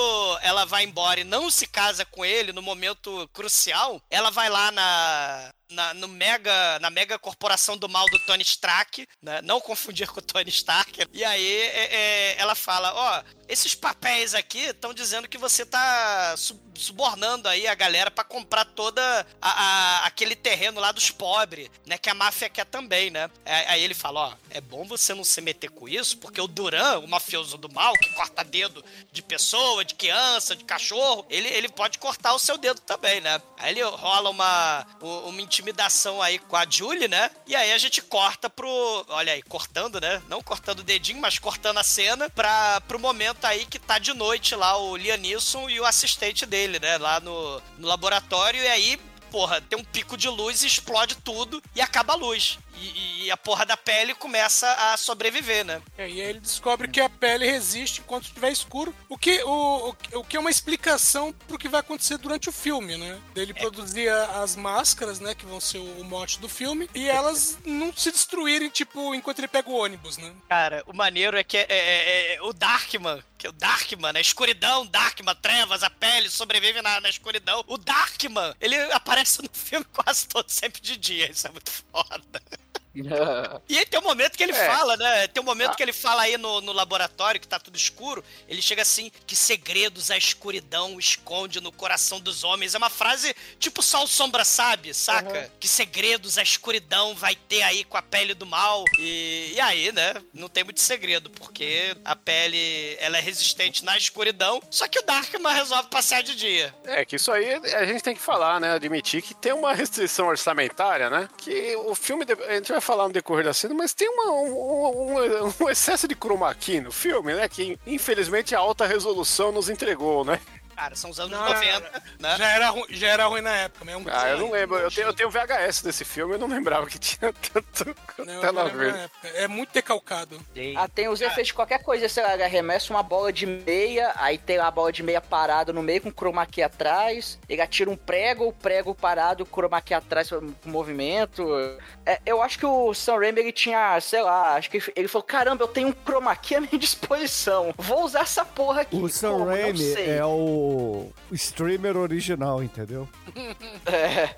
ela vai embora e não se casa com ele no momento crucial, ela vai lá na. Na, no mega, na mega corporação do mal do Tony Stark, né? Não confundir com o Tony Stark. E aí é, é, ela fala, ó, esses papéis aqui estão dizendo que você tá su- subornando aí a galera pra comprar toda a- a- aquele terreno lá dos pobres, né? Que a máfia quer também, né? É, Aí ele fala, ó, é bom você não se meter com isso, porque o Duran, o mafioso do mal, que corta dedo de pessoa, de criança, de cachorro, ele, ele pode cortar o seu dedo também, né? Aí ele rola uma, uma intimidação aí com a Julie, né? E aí a gente corta pro. Olha aí, cortando, né? Não cortando o dedinho, mas cortando a cena pra, pro momento aí que tá de noite lá o Lianisson e o assistente dele, né? Lá no, no laboratório. E aí porra, tem um pico de luz explode tudo e acaba a luz. E, e a porra da pele começa a sobreviver, né? É, e aí ele descobre que a pele resiste enquanto estiver escuro, o que, o, o, o que é uma explicação pro que vai acontecer durante o filme, né? Ele produzia as máscaras, né, que vão ser o, o mote do filme, e elas não se destruírem, tipo, enquanto ele pega o ônibus, né? Cara, o maneiro é que é, é- é o Darkman, que é o Darkman, a escuridão, Darkman, trevas, a pele, sobrevive na, na escuridão. O Darkman, ele aparece no filme quase todo, sempre de dia, isso é muito foda. E aí tem um momento que ele É. fala, né? Tem um momento Ah. que ele fala aí no, no laboratório, que tá tudo escuro. Ele chega assim: que segredos a escuridão esconde no coração dos homens. É uma frase tipo Sol Sombra Sabe, saca? Que segredos a escuridão vai ter aí com a pele do mal. E, e aí, né? Não tem muito segredo, porque a pele ela é resistente na escuridão. Só que o Darkman resolve passear de dia. É que isso aí a gente tem que falar, né? Admitir que tem uma restrição orçamentária, né? Que o filme, a gente vai falar no decorrer da cena, mas tem uma- um, um- um excesso de chroma key no filme, né? Que infelizmente a alta resolução nos entregou, né? Cara, são os anos Não, 90, né? Já era, já era ruim na época, mas é um Ah, eu não lembro. Eu tenho, eu tenho VHS desse filme, eu não lembrava que tinha tanto Não, tela verde. na época. É muito decalcado. Ah, tem os efeitos de qualquer coisa, sei lá, arremessa uma bola de meia, aí tem a bola de meia parada no meio com chroma key atrás, ele atira um prego, o prego parado, o chroma key atrás com movimento. É, eu acho que o Sam Raimi, ele tinha, sei lá, acho que ele falou, caramba, eu tenho um chroma key à minha disposição, vou usar essa porra aqui. O Sam Raimi é o streamer original, entendeu? É.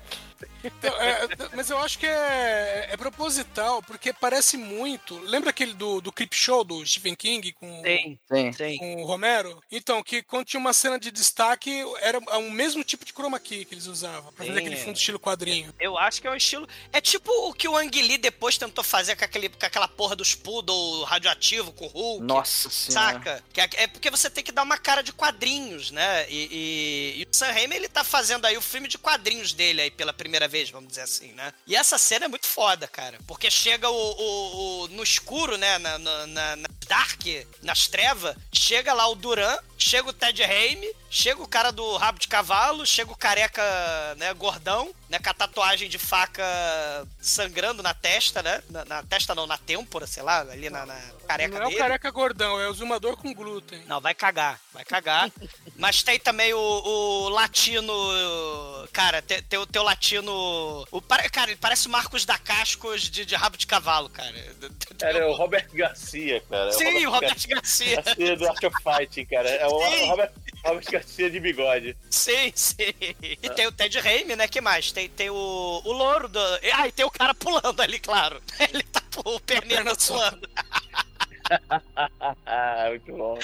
Então, é, mas eu acho que é, é proposital, porque parece muito. Lembra aquele do, do Creep Show do Stephen King com, Tem, Sim. tem. com o Romero? Então, que quando tinha uma cena de destaque, era o mesmo tipo de chroma key que eles usavam, pra fazer Sim, aquele é. fundo estilo quadrinho. Eu acho que é um estilo. É tipo o que o Ang Lee depois tentou fazer com, aquele, com aquela porra dos poodle radioativo com o Hulk. Nossa senhora. Saca? Que é, é porque você tem que dar uma cara de quadrinhos, né? E, e- e o Sam Raimi, ele tá fazendo aí o filme de quadrinhos dele aí pela primeira vez, vamos dizer assim, né? E essa cena é muito foda, cara. Porque chega o, o- o- no escuro, né? Na, na, na- dark, nas trevas, chega lá o Duran, chega o Ted Raimi, chega o cara do rabo de cavalo, chega o careca, né, gordão, né, com a tatuagem de faca sangrando na testa, né? Na, na testa não, na têmpora, sei lá, ali na, na careca Não é o dele. careca gordão, é o zumador com glúten. Não, vai cagar, vai cagar. Mas tem também o, o latino. Cara, tem, tem o teu latino. O, cara, ele parece o Marcos da Cascos de, de rabo de cavalo, cara. Cara, é o Robert Garcia, cara. É Sim, o Robert Garcia. Garcia do Art of Fighting, cara. É o Sim. Robert, Robert Garcia de bigode. Sim, sim. E tem o Ted Raimi, né? que mais? Tem, tem o, o louro do. Ah, e tem o cara pulando ali, claro. Ele tá o perneta suando. Ah, muito bom.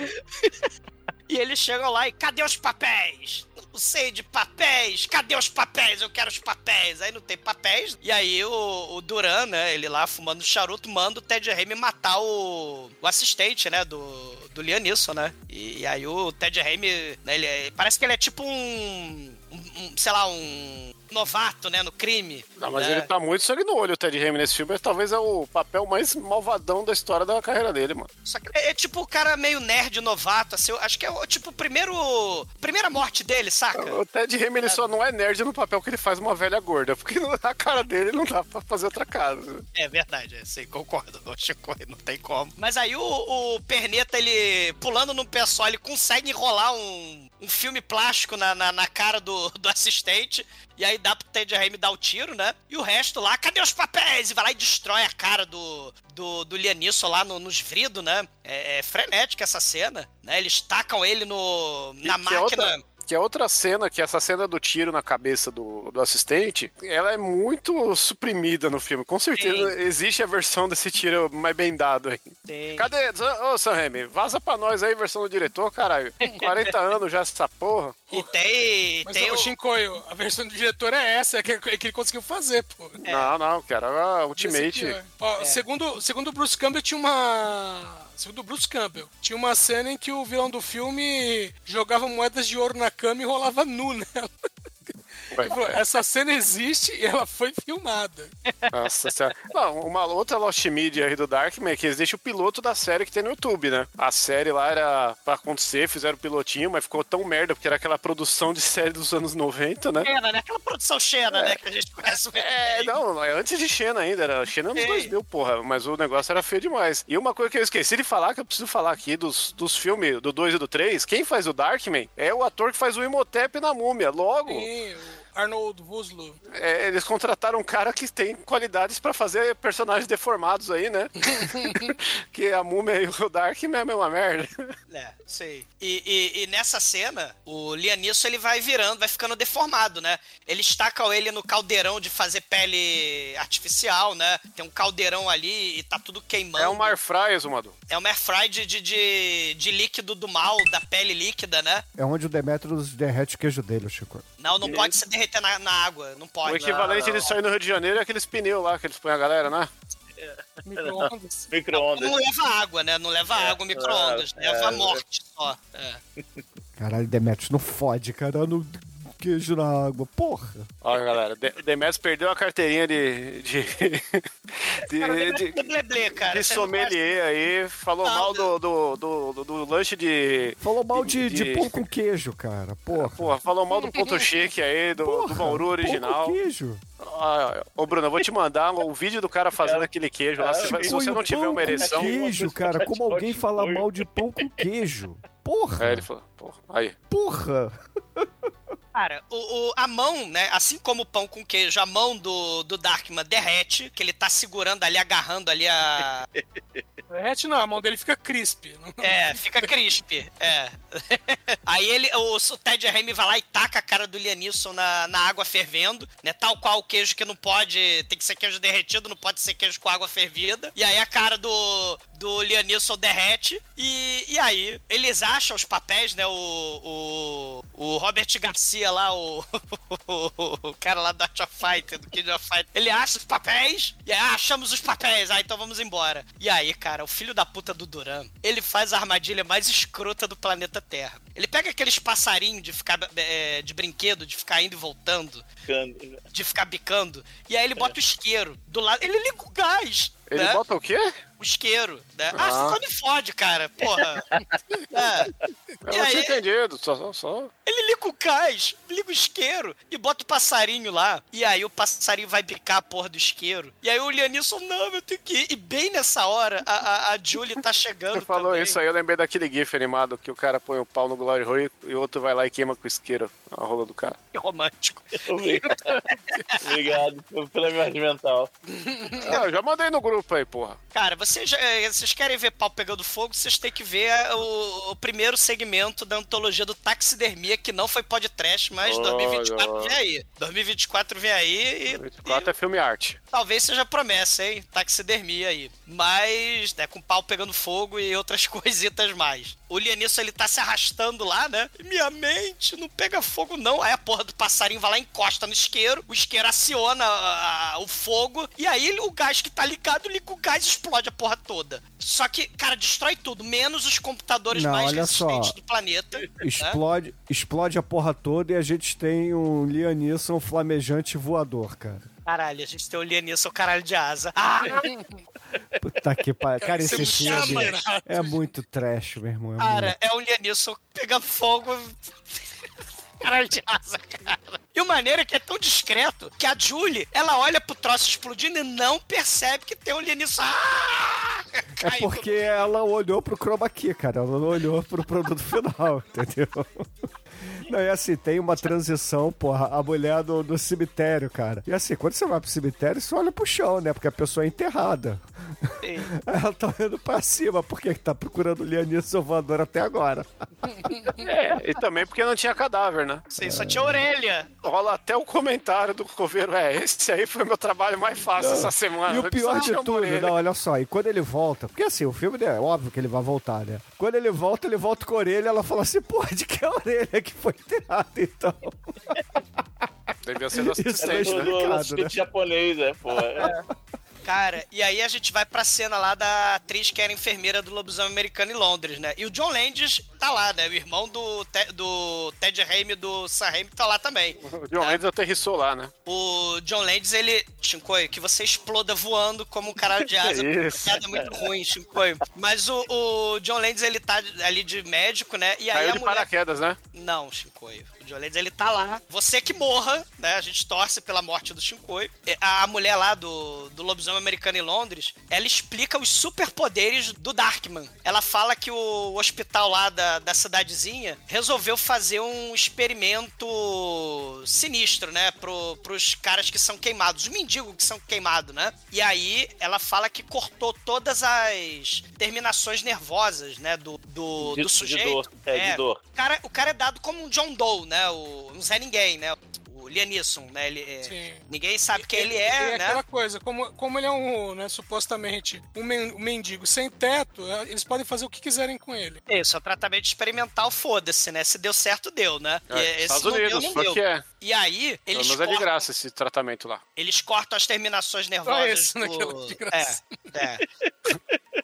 E eles chegam lá e cadê os papéis? Não sei de papéis, cadê os papéis? Eu quero os papéis. Aí não tem papéis. E aí o, o Duran, né, ele lá fumando charuto, manda o Ted Raimi matar o, o assistente, né, do, do Lianisson, né? E, aí o Ted Raimi, né, ele é- parece que ele é tipo um, sei lá, um novato, né, no crime. Não, mas né? ele tá muito sangue no olho, o Ted Raimi, nesse filme. Talvez é o papel mais malvadão da história da carreira dele, mano. Só que é, é tipo o cara meio nerd novato, assim, acho que é o tipo o primeiro. Primeira morte dele, saca? O Ted Raimi, ele só não é nerd no papel que ele faz uma velha gorda. Porque a cara dele não dá pra fazer outra cara. É verdade, é, sim, concordo. Não, Chico, não tem como. Mas aí o, o Perneta, ele pulando no pé só, ele consegue enrolar um, um filme plástico na, na, na cara do, do assistente. E aí dá pro Ted Raimi dar o tiro, né? E o resto lá, cadê os papéis? E vai lá e destrói a cara do, do, do Lianisso lá no, nos vridos, né? É, é frenética essa cena, né? Eles tacam ele no, na que é máquina. outra- Que é outra cena, que essa cena do tiro na cabeça do, do assistente, ela é muito suprimida no filme. Com certeza Sim. existe a versão desse tiro mais bem dado aí. Tem. Cadê? Ô, Sam Raimi, vaza pra nós aí, versão do diretor, caralho. 40 anos já essa porra. E tem. Mas tem o o... Shinkoio, a versão do diretor é essa, é que, é que ele conseguiu fazer, pô. Não, não, cara. A Ultimate. Esse aqui, ó. Ó, Segundo, segundo o Bruce Campbell, tinha uma. Segundo o Bruce Campbell, tinha uma cena em que o vilão do filme jogava moedas de ouro na cama e rolava nu nela. Falou, Essa cena existe e ela foi filmada. Nossa senhora. Não, uma outra Lost Media aí do Darkman é que eles deixam o piloto da série que tem no YouTube, né? A série lá era pra acontecer, fizeram o pilotinho, mas ficou tão merda, porque era aquela produção de série dos anos 90, né? Xena, né? Aquela produção Xena, né? Que a gente conhece muito É, não, é antes de Xena ainda, era Xena nos Sim. 2000, porra, mas o negócio era feio demais. E uma coisa que eu esqueci de falar, que eu preciso falar aqui dos, dos filmes do 2 e do 3, quem faz o Darkman é o ator que faz o Imhotep na múmia. Logo, o Arnold Vosloo. é, eles contrataram um cara que tem qualidades pra fazer personagens deformados aí, né? que a múmia e o Darkman é a mesma merda. É, sei. E, e- e nessa cena, o Lianisso ele vai virando, vai ficando deformado, né? Eles tacam ele no caldeirão de fazer pele artificial, né? Tem um caldeirão ali e tá tudo queimando. É um air fry, Zumador. É uma air fry de, de, de, de líquido do mal, da pele líquida, né? É onde o Demetrius derrete o queijo dele, Chico. Não, não pode se derreter na, na água, não O pode. equivalente disso aí no Rio de Janeiro é aqueles pneus lá que eles põem a galera, né? Micro-ondas. Micro-ondas. Não leva água, né? Não leva água, micro-ondas. é, leva é. morte só. É. Caralho, Demetrius, não fode, cara. No queijo na água. Porra. Olha, galera, De Demetrius perdeu a carteirinha de. de. de, de, cara. de Você não sommelier aí, falou mal do, do, do, do, do lanche de. Falou mal de, de De- pão com queijo, cara. Porra. Porra, falou mal do ponto chique aí, do, do Bauru original. Pão com queijo. Ah, Ô, Bruno, eu vou te mandar o vídeo do cara fazendo aquele queijo lá. Se, se você não tiver uma ereção. Queijo, cara. Como alguém fala mal de pão com queijo? Porra. É, ele falou, porra, aí. Porra. Cara, o, o- a mão, né? Assim como o pão com queijo, a mão do, do Darkman derrete, que ele tá segurando ali, agarrando ali a. Derrete não, a mão dele fica crisp. É, fica crisp. É. Aí ele, o, o Ted Raimi vai lá e taca a cara do Lianisson na, na água fervendo, né? Tal qual o queijo que não pode. Tem que ser queijo derretido, não pode ser queijo com água fervida. E aí a cara do, do Lianisson derrete. E, e aí, eles acham os papéis, né? O, o, o Robert Garcia lá, o, o, cara lá do Art of Fight, do Kid of Fight. Ele acha os papéis, e aí, ah, achamos os papéis, ah, então vamos embora. E aí, cara, o filho da puta do Duran, ele faz a armadilha mais escrota do planeta Terra. Ele pega aqueles passarinhos de ficar é, de brinquedo, de ficar indo e voltando, de ficar bicando, e aí ele bota o isqueiro do lado. Ele liga o gás. Ele né? bota o quê? O isqueiro, né? Ah. Ah, você só me fode, cara, porra. É. Eu não tinha entendido, só, só, só. Ele liga o cais, liga o isqueiro e bota o passarinho lá. E aí o passarinho vai picar a porra do isqueiro. E aí o Lianisson, não, eu tenho que ir. E bem nessa hora, a, a, a Julie tá chegando Você falou também. isso aí, eu lembrei daquele gif animado que o cara põe o pau no Glory Hole e o outro vai lá e queima com isqueiro a rola do cara. Que romântico. Obrigado. Obrigado pela imagem mental. Ah, eu já mandei no grupo aí, porra. Cara, vocês, eh, vocês querem ver pau pegando fogo, vocês têm que ver o, o primeiro segmento da antologia do Taxidermia, que não foi podcast, mas Olha. 2024 vem aí. 2024 vem aí e, 24 é filme arte. Talvez seja promessa, hein? Taxidermia aí. Mas, né, com pau pegando fogo e outras coisitas mais. O Lianisso, ele tá se arrastando lá, né? Minha mente não pega fogo, não. Aí a porra do passarinho vai lá, encosta no isqueiro. O isqueiro aciona a- a- o fogo. E aí o gás que tá ligado, liga o gás e explode a porra toda. Só que, cara, destrói tudo, menos os computadores Não, mais olha só. resistentes do planeta. né? Explode, explode a porra toda e a gente tem um Lianisson flamejante voador, cara. Caralho, a gente tem o Lianisso, o caralho de asa. Ah! Puta que pariu. Cara, esse me filme chama, é muito trash, meu irmão. É Cara, é o Lianisson pega fogo. Caralho de asa, cara. E o maneiro é que é tão discreto que a Julie, ela olha pro troço explodindo e não percebe que tem um Lianisson. Ah! É porque ela olhou pro chroma key, cara. Ela não olhou pro produto final, entendeu? Não, e assim, tem uma transição, porra, a mulher do, do cemitério, cara. E assim, quando você vai pro cemitério, você olha pro chão, né? Porque a pessoa é enterrada. Sim. Ela tá olhando pra cima, porque tá procurando o Lianisson voador até agora. É, e também porque não tinha cadáver, né? Sim, só tinha orelha. Rola até o comentário do coveiro. É, esse aí foi meu trabalho mais fácil essa semana. E o pior de tudo, não, olha só, e quando ele volta, porque assim, o filme é óbvio que ele vai voltar, né? Quando ele volta, ele volta com a orelha, ela fala assim, pô, de que orelha que foi tirada, então? Devia ser do Isso assistente, é né? Do, do assistente né? japonês, é, pô. Cara, e aí a gente vai pra cena lá da atriz que era enfermeira do lobisomem americano em Londres, né? E o John Landis tá lá, né? O irmão do, Te- do Ted Raimi do Sam Raimi tá lá também. O John Landis aterrissou lá, né? O John Landis, ele... Shinkoi, que você exploda voando como um caralho de asa. Que isso? piada muito ruim, Shinkoi. Mas o, o John Landis, ele tá ali de médico, né? E aí Caiu de mulher... paraquedas, né? Não, Shinkoi. Landis, ele tá lá. Você que morra, né? A gente torce pela morte do Shinkoi. A mulher lá do, do lobisomem americano em Londres, ela explica os superpoderes do Darkman. Ela fala que o hospital lá da, da cidadezinha resolveu fazer um experimento sinistro, né? Pro, pros caras que são queimados, os mendigos que são queimados, né? E aí ela fala que cortou todas as terminações nervosas, né? Do, do, De- do de sujeito. dor, é, de dor. O cara, o cara é dado como um John Doe, né? O, um Zé Ninguém, né? O Lianisson, né? Ele, é- Sim. ninguém sabe quem ele E é, né? aquela coisa, como, como ele é um, né, supostamente, um men- um mendigo sem teto, é, eles podem fazer o que quiserem com ele. Isso, é um tratamento experimental, foda-se, né? Se deu certo, deu, né? E É, Estados não Unidos, deu, não só deu. que é. E aí, Pelo eles menos é de cortam, graça esse tratamento lá. eles cortam as terminações nervosas. isso, né, que é do... de graça. É, é.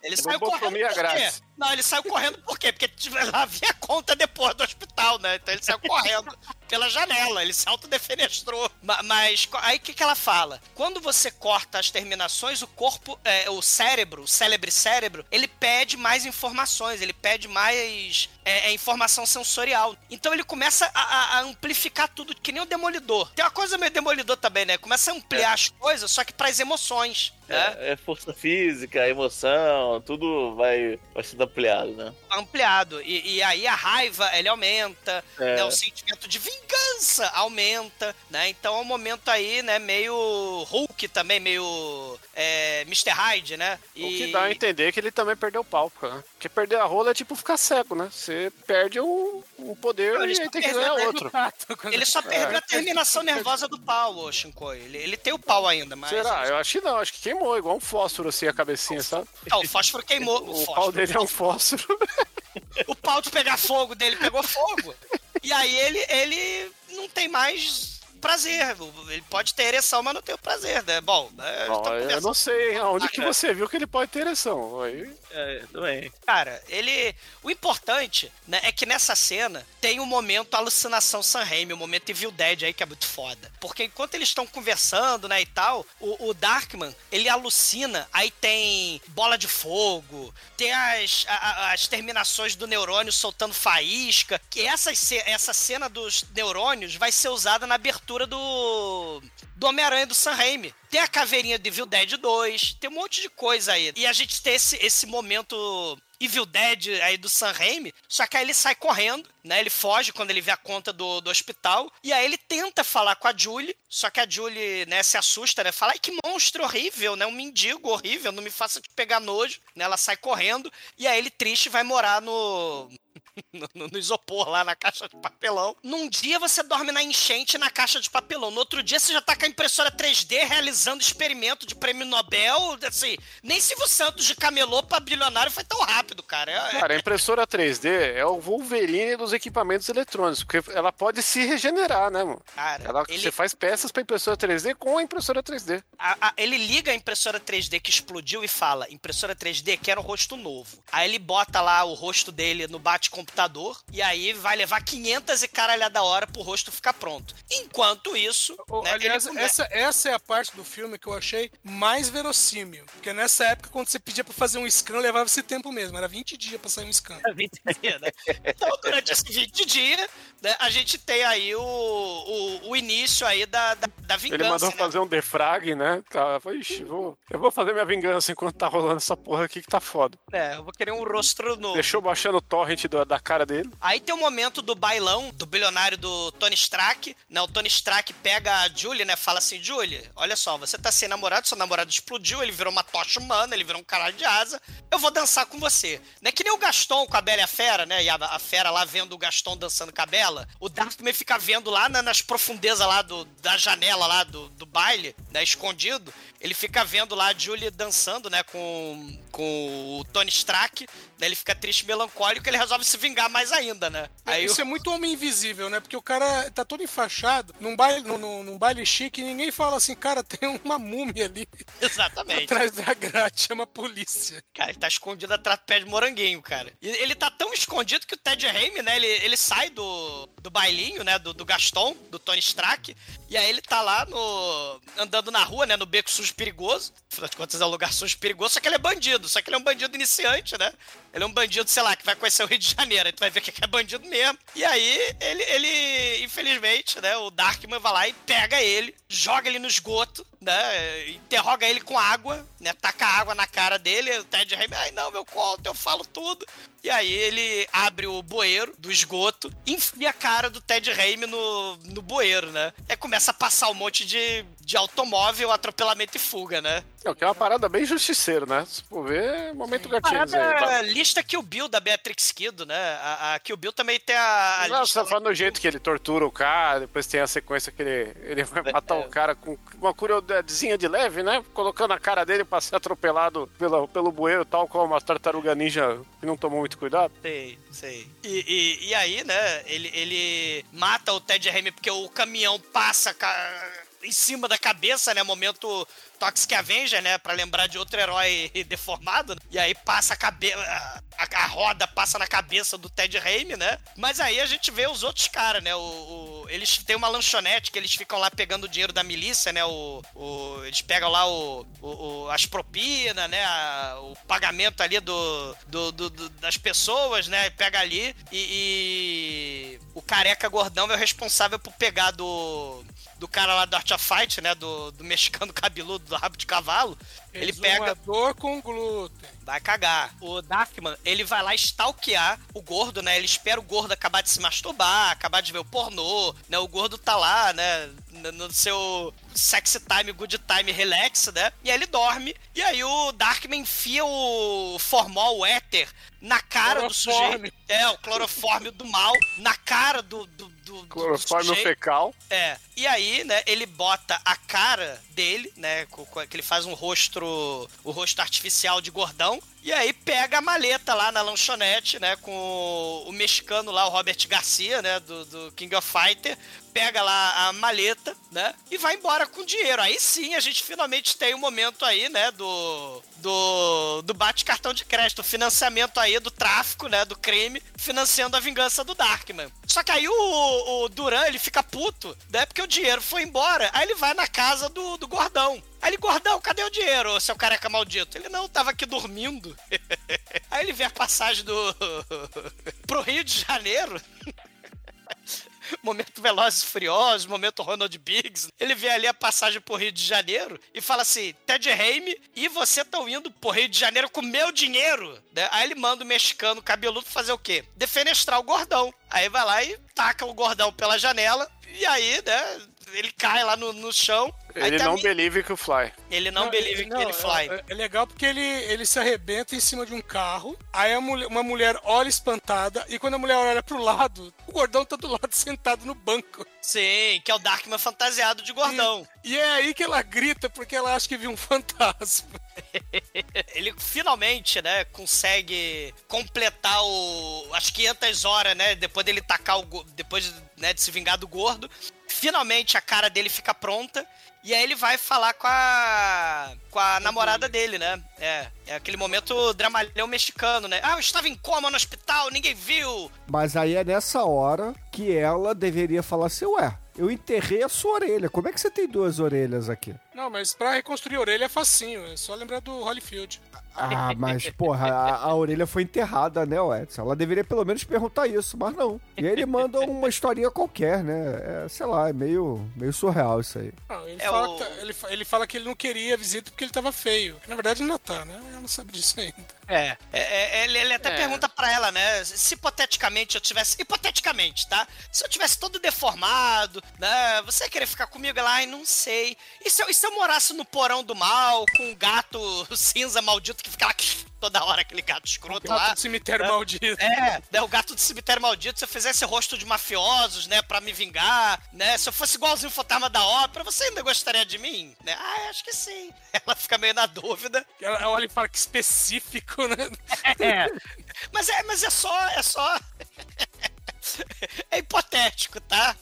Ele saiu correndo grátis. Não, ele saiu correndo por quê? Porque lá havia conta depois do hospital, né? Então ele saiu correndo pela janela, ele se autodefenestrou. Ma- Mas aí o que, que ela fala? Quando você corta as terminações, o corpo, é, o cérebro, o célebre cérebro, ele pede mais informações, ele pede mais é, é, informação sensorial. Então ele começa a, a- amplificar tudo, que nem o demolidor. Tem uma coisa meio demolidor também, né? Começa a ampliar as coisas, só que pras emoções. Né? É, é força física, emoção, tudo vai, vai sendo ampliado, né? ampliado. E, e aí a raiva, ele aumenta, É. né? O sentimento de vingança aumenta, né? Então é um momento aí, né, meio Hulk também, meio é, Mr. Hyde, né? O que dá a entender que ele também perdeu o palco, né? Porque perder a rola é tipo ficar cego, né? Você perde o, o poder Não, ele e tem que ganhar a outro. Ele só perdeu a terminação nervosa do pau, ô Shinkoi. Ele, ele tem o pau ainda, mas... Será? Eu acho que não, acho que queimou, igual um fósforo assim a cabecinha, sabe? Não, o fósforo queimou. O, O fósforo. pau dele é um fósforo. o pau de pegar fogo dele pegou fogo. E aí ele, ele não tem mais prazer. Ele pode ter ereção, mas não tem o prazer, né? Bom, né, Bom, então, eu não sei aonde que Ah, você viu que ele pode ter ereção. Aí, É. Cara, ele. O importante, né, é que nessa cena tem o momento alucinação San Raimi, o momento Evil Dead aí que é muito foda. Porque enquanto eles estão conversando, né, e tal, o, o Darkman, ele alucina, aí tem bola de fogo, tem as, a- as terminações do neurônio soltando faísca, que essa, essa cena dos neurônios vai ser usada na abertura do do Homem-Aranha do Sam Raimi. Tem a caveirinha de Evil Dead 2, tem um monte de coisa aí. E a gente tem esse, esse momento Evil Dead aí do Sam Raimi, só que aí ele sai correndo, né? Ele foge quando ele vê a conta do, do hospital, e aí ele tenta falar com a Julie, só que a Julie, né, se assusta, né? Fala, ai, que monstro horrível, né? Um mendigo horrível, não me faça te pegar nojo, né? Ela sai correndo, e aí ele triste vai morar no... no, no isopor lá na caixa de papelão. Num dia você dorme na enchente na caixa de papelão. No outro dia você já tá com a impressora 3D realizando experimento de prêmio Nobel. Assim, nem Silvio Santos de camelô pra bilionário foi tão rápido, cara. É- é- Cara, a impressora 3D é o Wolverine dos equipamentos eletrônicos, porque ela pode se regenerar, né, mano? cara, Ela, ele, Você faz peças pra impressora 3D com a impressora 3D. a- a- ele liga a impressora 3D que explodiu e fala: impressora 3D, quero um rosto novo. Aí ele bota lá o rosto dele no bate-computador e aí vai levar 500 e caralhada hora pro rosto ficar pronto. Enquanto isso. Ô, né, aliás, come- essa, essa é a parte do filme que eu achei mais verossímil. Porque nessa época, quando você pedia pra fazer um scan, levava esse tempo mesmo. Era 20 dias pra sair um scan. 20 dias, né? Então, durante esses 20 dias, a gente tem aí o, o, o início aí da, da, da vingança. Ele mandou né? fazer um defrag, né? Tá, ixi, vou, eu vou fazer minha vingança enquanto tá rolando essa porra aqui que tá foda. É, eu vou querer um rosto novo. Deixou baixando o torrent do- da cara dele. Aí tem o momento do bailão do bilionário do Tony Stark, né? O Tony Stark pega a Julie, né? Fala assim, Julie, olha só, você tá sem namorado, seu namorado explodiu, ele virou uma tocha humana, ele virou um caralho de asa, eu vou dançar com você. Não é que nem o Gaston com a Bela e a Fera, né? E a, a Fera lá vendo o Gaston dançando com a Bela, o Darkman fica vendo lá na- nas profundezas lá do, da janela lá do, do baile, né? Escondido, ele fica vendo lá a Julie dançando, né? Com, com o Tony Stark, daí ele fica triste e melancólico, ele resolve se vingar mais ainda, né? Aí Isso o- é muito homem invisível, né? Porque o cara tá todo enfaixado num baile, num, num- baile chique e ninguém fala assim, cara, tem uma múmia ali Exatamente. atrás da grade, chama a polícia. Cara, ele tá escondido atrás do pé de moranguinho, cara. E ele tá tão escondido que o Ted Raimi, né? Ele, ele sai do, do bailinho, né? Do, do Gaston, do Tony Stark. E aí ele tá lá no. andando na rua, né? No beco sujo perigoso. Afinal de contas, é um lugar sujo perigoso. Só que ele é bandido. Só que ele é um bandido iniciante, né? Ele é um bandido, sei lá, que vai conhecer o Rio de Janeiro. Aí tu vai ver que é bandido mesmo. E aí, ele, ele infelizmente, né? O Darkman vai lá e pega ele, joga ele no esgoto, né? Interroga ele com água, né? Taca água na cara dele. O Ted Raimi, ai não, meu conto, eu falo tudo. E aí ele abre o bueiro do esgoto, enfia a cara do Ted Raimi no, no bueiro, né? Aí começa a passar um monte de, de automóvel, atropelamento e fuga, né? Não, que é uma parada bem justiceiro, né? Se for ver, é momento gatinhos Parada aí. lista Kill Bill da Beatrix Kido, né? A, a Kill Bill também tem a, a Não, você lista tá falando do jeito que ele tortura o cara, depois tem a sequência que ele, ele vai matar o cara com uma curiosidadezinha de leve, né? Colocando a cara dele pra ser atropelado pelo, pelo bueiro, tal como uma tartaruga ninja que não tomou muito cuidado. Sei, sei. E, e, e aí, né, ele, ele mata o Ted Raimi porque o caminhão passa em cima da cabeça, né, momento Toxic Avenger, né, pra lembrar de outro herói deformado. E aí passa a cabeça, a, roda passa na cabeça do Ted Raimi, né. Mas aí a gente vê os outros caras, né, o, o- eles têm uma lanchonete que eles ficam lá pegando o dinheiro da milícia, né, o, o- eles pegam lá o- o- as propinas, né, a- o pagamento ali do, do- do- do- das pessoas, né, pega ali e, e o careca gordão é o responsável por pegar do do cara lá do Art of Fight, né, do, do mexicano cabeludo do rabo de cavalo, ele pega com glúten. Vai cagar. O Darkman, ele vai lá stalkear o gordo, né? Ele espera o gordo acabar de se masturbar, acabar de ver o pornô, né? O gordo tá lá, né? No seu sexy time, good time, relax, né? E aí ele dorme. E aí o Darkman enfia o formol, o éter, na cara do sujeito. É, o clorofórmio do mal, na cara do, do, do, do Clorofórmio fecal. É. E aí, né, ele bota a cara dele, né, que ele faz um rosto, o rosto artificial de gordão, e aí pega a maleta lá na lanchonete, né, com o mexicano lá, o Robert Garcia, né, do, do King of Fighter, pega lá a maleta, né, e vai embora com dinheiro. Aí sim, a gente finalmente tem o momento aí, né, do do, do bate-cartão de crédito, o financiamento aí do tráfico, né, do crime, financiando a vingança do Darkman. Só que aí o, o Duran, ele fica puto, né, porque o dinheiro foi embora. Aí ele vai na casa do, do Gordão. Aí ele, Gordão, cadê o dinheiro, seu careca maldito? Ele, não, tava aqui dormindo. aí ele vê a passagem do... pro Rio de Janeiro. Momento Velozes e Furiosos, momento Ronald Biggs. Ele vê ali a passagem pro Rio de Janeiro e fala assim: Ted Raimi, e você estão indo pro Rio de Janeiro com meu dinheiro? Né? Aí ele manda o mexicano cabeludo fazer o quê? Defenestrar o gordão. Aí vai lá e taca o gordão pela janela. E aí, né? Ele cai lá no, no chão. Ele tá não believe que o Fly. ele não, believe não, que ele fly. É, é legal porque ele, ele se arrebenta em cima de um carro, aí a mulher- uma mulher olha espantada, e quando a mulher olha pro lado, o gordão tá do lado sentado no banco. Sim, que é o Darkman fantasiado de gordão. E é aí que ela grita, porque ela acha que viu um fantasma. ele finalmente, né, consegue completar o as 500 horas, né, depois dele tacar o depois, né, de se vingar do gordo. Finalmente a cara dele fica pronta e aí ele vai falar com a com a namorada dele, né? É, é aquele momento dramalhão mexicano, né? Ah, eu estava em coma no hospital, ninguém viu. Mas aí é nessa hora que ela deveria falar assim, ué, eu enterrei a sua orelha. Como é que você tem duas orelhas aqui? Não, mas pra reconstruir a orelha é facinho, é só lembrar do Holyfield. Ah, mas, porra, a, a orelha foi enterrada, né, Edson? Ela deveria pelo menos perguntar isso, mas não. E aí ele manda uma historinha qualquer, né? É, sei lá, é meio, meio surreal isso aí. Não, ele, É fala o- que tá- ele, ele fala que ele não queria a visita porque ele tava feio. Na verdade, ele não tá, né? Eu não sabe disso ainda. É, é, é, ele, ele até É. pergunta pra ela, né? Se hipoteticamente eu tivesse. Hipoteticamente, tá? Se eu tivesse todo deformado, né? Você ia querer ficar comigo? Ela, ai, não sei. E se, eu, e se eu morasse no porão do mal, com um gato cinza maldito que fica lá toda hora, aquele gato escroto lá? Gato do cemitério É. maldito. É, né, o gato do cemitério maldito, se eu fizesse rosto de mafiosos, né, pra me vingar, né, se eu fosse igualzinho o fantasma da ópera, você ainda gostaria de mim? Né? Ah, acho que sim. Ela fica meio na dúvida. Ela olha e fala que específico, né? É. Mas é, mas é só, é só. é hipotético, tá?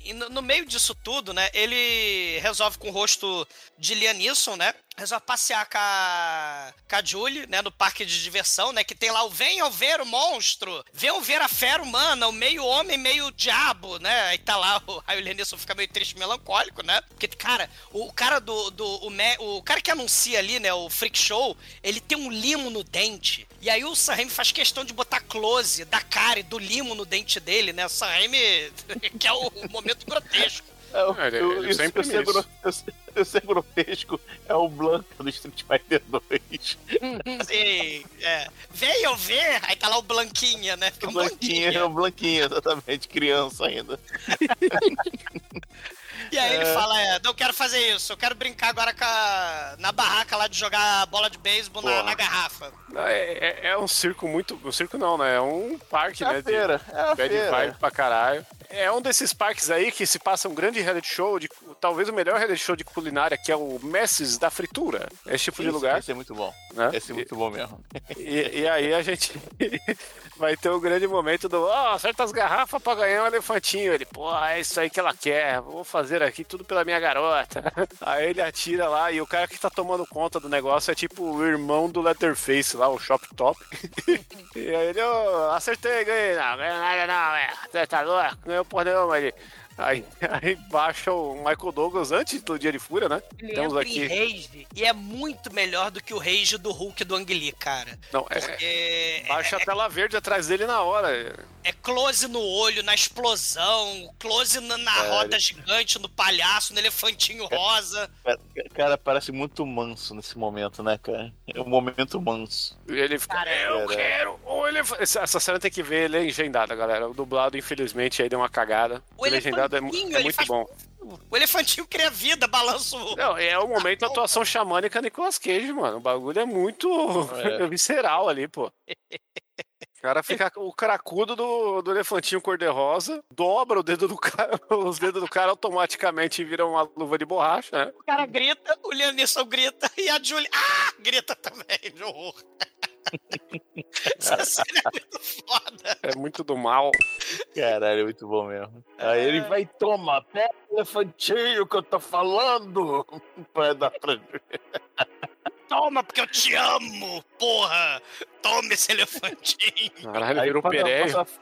E no, no meio disso tudo, né, ele resolve com o rosto de Liam Neeson, né, resolve passear com a, com a Julie, né, no parque de diversão, né, que tem lá o venham ver o monstro, venham ver a fera humana, o meio homem, meio diabo, né, aí tá lá, o, aí o Liam Neeson fica meio triste, melancólico, né, porque, cara, o cara do, do o, o cara que anuncia ali, né, o Freak Show, ele tem um limo no dente, e aí o Sam faz questão de botar close da cara e do limo no dente dele, né, o Sam que é o momento grotesco. É, o- É, ele- o- ele isso sempre eu sei- eu sei grotesco é o Blanca do Street Fighter 2. Assim, é, venham ver, aí tá lá o Blanquinha, né, fica O um Blanquinho, é Blanquinha. o Blanquinho, exatamente, criança ainda. E aí ele fala, é, não quero fazer isso, eu quero brincar agora com a- na barraca lá de jogar bola de beisebol na, na garrafa. É, é- é um circo muito. Um circo não, né? É um parque, É a né? de- feira, é a Bad feira. vibe pra caralho. É um desses parques aí que se passa um grande reality show, de, talvez o melhor reality show de culinária, que é o Messes da Fritura. Esse tipo de lugar. Esse é muito bom. Né? Esse é muito bom mesmo. E, e aí a gente vai ter o grande momento do, ó, acerta as garrafas pra ganhar um elefantinho. Ele, pô, é isso aí que ela quer, vou fazer aqui tudo pela minha garota. Aí ele atira lá e o cara que tá tomando conta do negócio é tipo o irmão do Letterface lá, o Shop Top. e aí ele, ô, acertei, ganhei. Não, ganhei nada não, é. Você tá louco? Ganhou por nenhuma ali. Aí, aí baixa o Michael Douglas antes do Dia de Fúria, né? Ele Temos entra aqui. em rage e é muito melhor do que o rage do Hulk do Ang Lee, cara. Não, é, É, baixa a tela verde atrás dele na hora. é close no olho, na explosão, close na, na roda gigante, no palhaço, no elefantinho rosa. Cara, cara, parece muito manso nesse momento, né, cara? É um momento manso. Ele fica, eu Cara. quero o elefante. Essa essa cena tem que ver ele legendada, galera. O dublado, infelizmente, aí deu uma cagada. O O é, é muito faz- bom. O elefantinho cria vida, balança o... Não, é o momento da atuação xamânica Nicolas Cage, mano. O bagulho é muito É. visceral ali, pô. O cara fica o cracudo do, do elefantinho cor-de-rosa, dobra o dedo do cara, os dedos do cara automaticamente viram uma luva de borracha, né? O cara grita, o Liam Neeson grita e a Julie, ah, grita também, de horror. Essa cena é muito foda. É muito do mal. Caralho, é muito bom mesmo. Aí ele vai, toma, pega o elefantinho que eu tô falando. Vai dar pra... Toma, porque eu te amo, porra. Toma esse elefantinho. Caralho, Aí, virou peré. passa-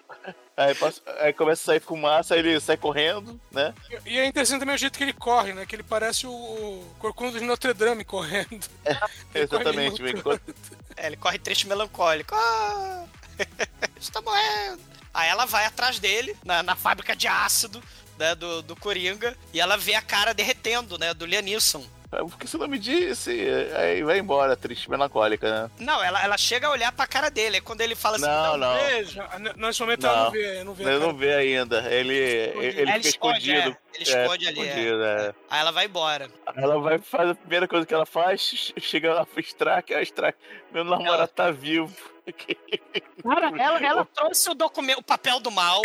aí, passa- aí começa a sair fumaça, aí ele sai correndo, né? E é interessante também o jeito que ele corre, né? Que ele parece o, Corcunda de Notre Dame correndo. Ele corre Exatamente. muito. enquanto- É, ele corre triste e melancólico. Ah, está morrendo. Aí ela vai atrás dele, na, na fábrica de ácido, né, do, do Coringa, e ela vê a cara derretendo, né, do Liam Neeson. Porque você não me disse, aí vai embora, triste, melancólica, né? Não, ela, ela chega a olhar pra cara dele, aí quando ele fala assim, Não, não. Veja, n- nesse momento ela Não. não vê, não vê Ele não vê ainda. Ele, ele fica esconde, escondido. é. Ele esconde É, ali, é. escondido, é. aí ela vai embora. Aí Ela vai fazer a primeira coisa que ela faz, che- chega lá pro Strack, a Strack, meu namorado Ela- tá vivo. Cara, ela, ela trouxe o documento, o papel do mal.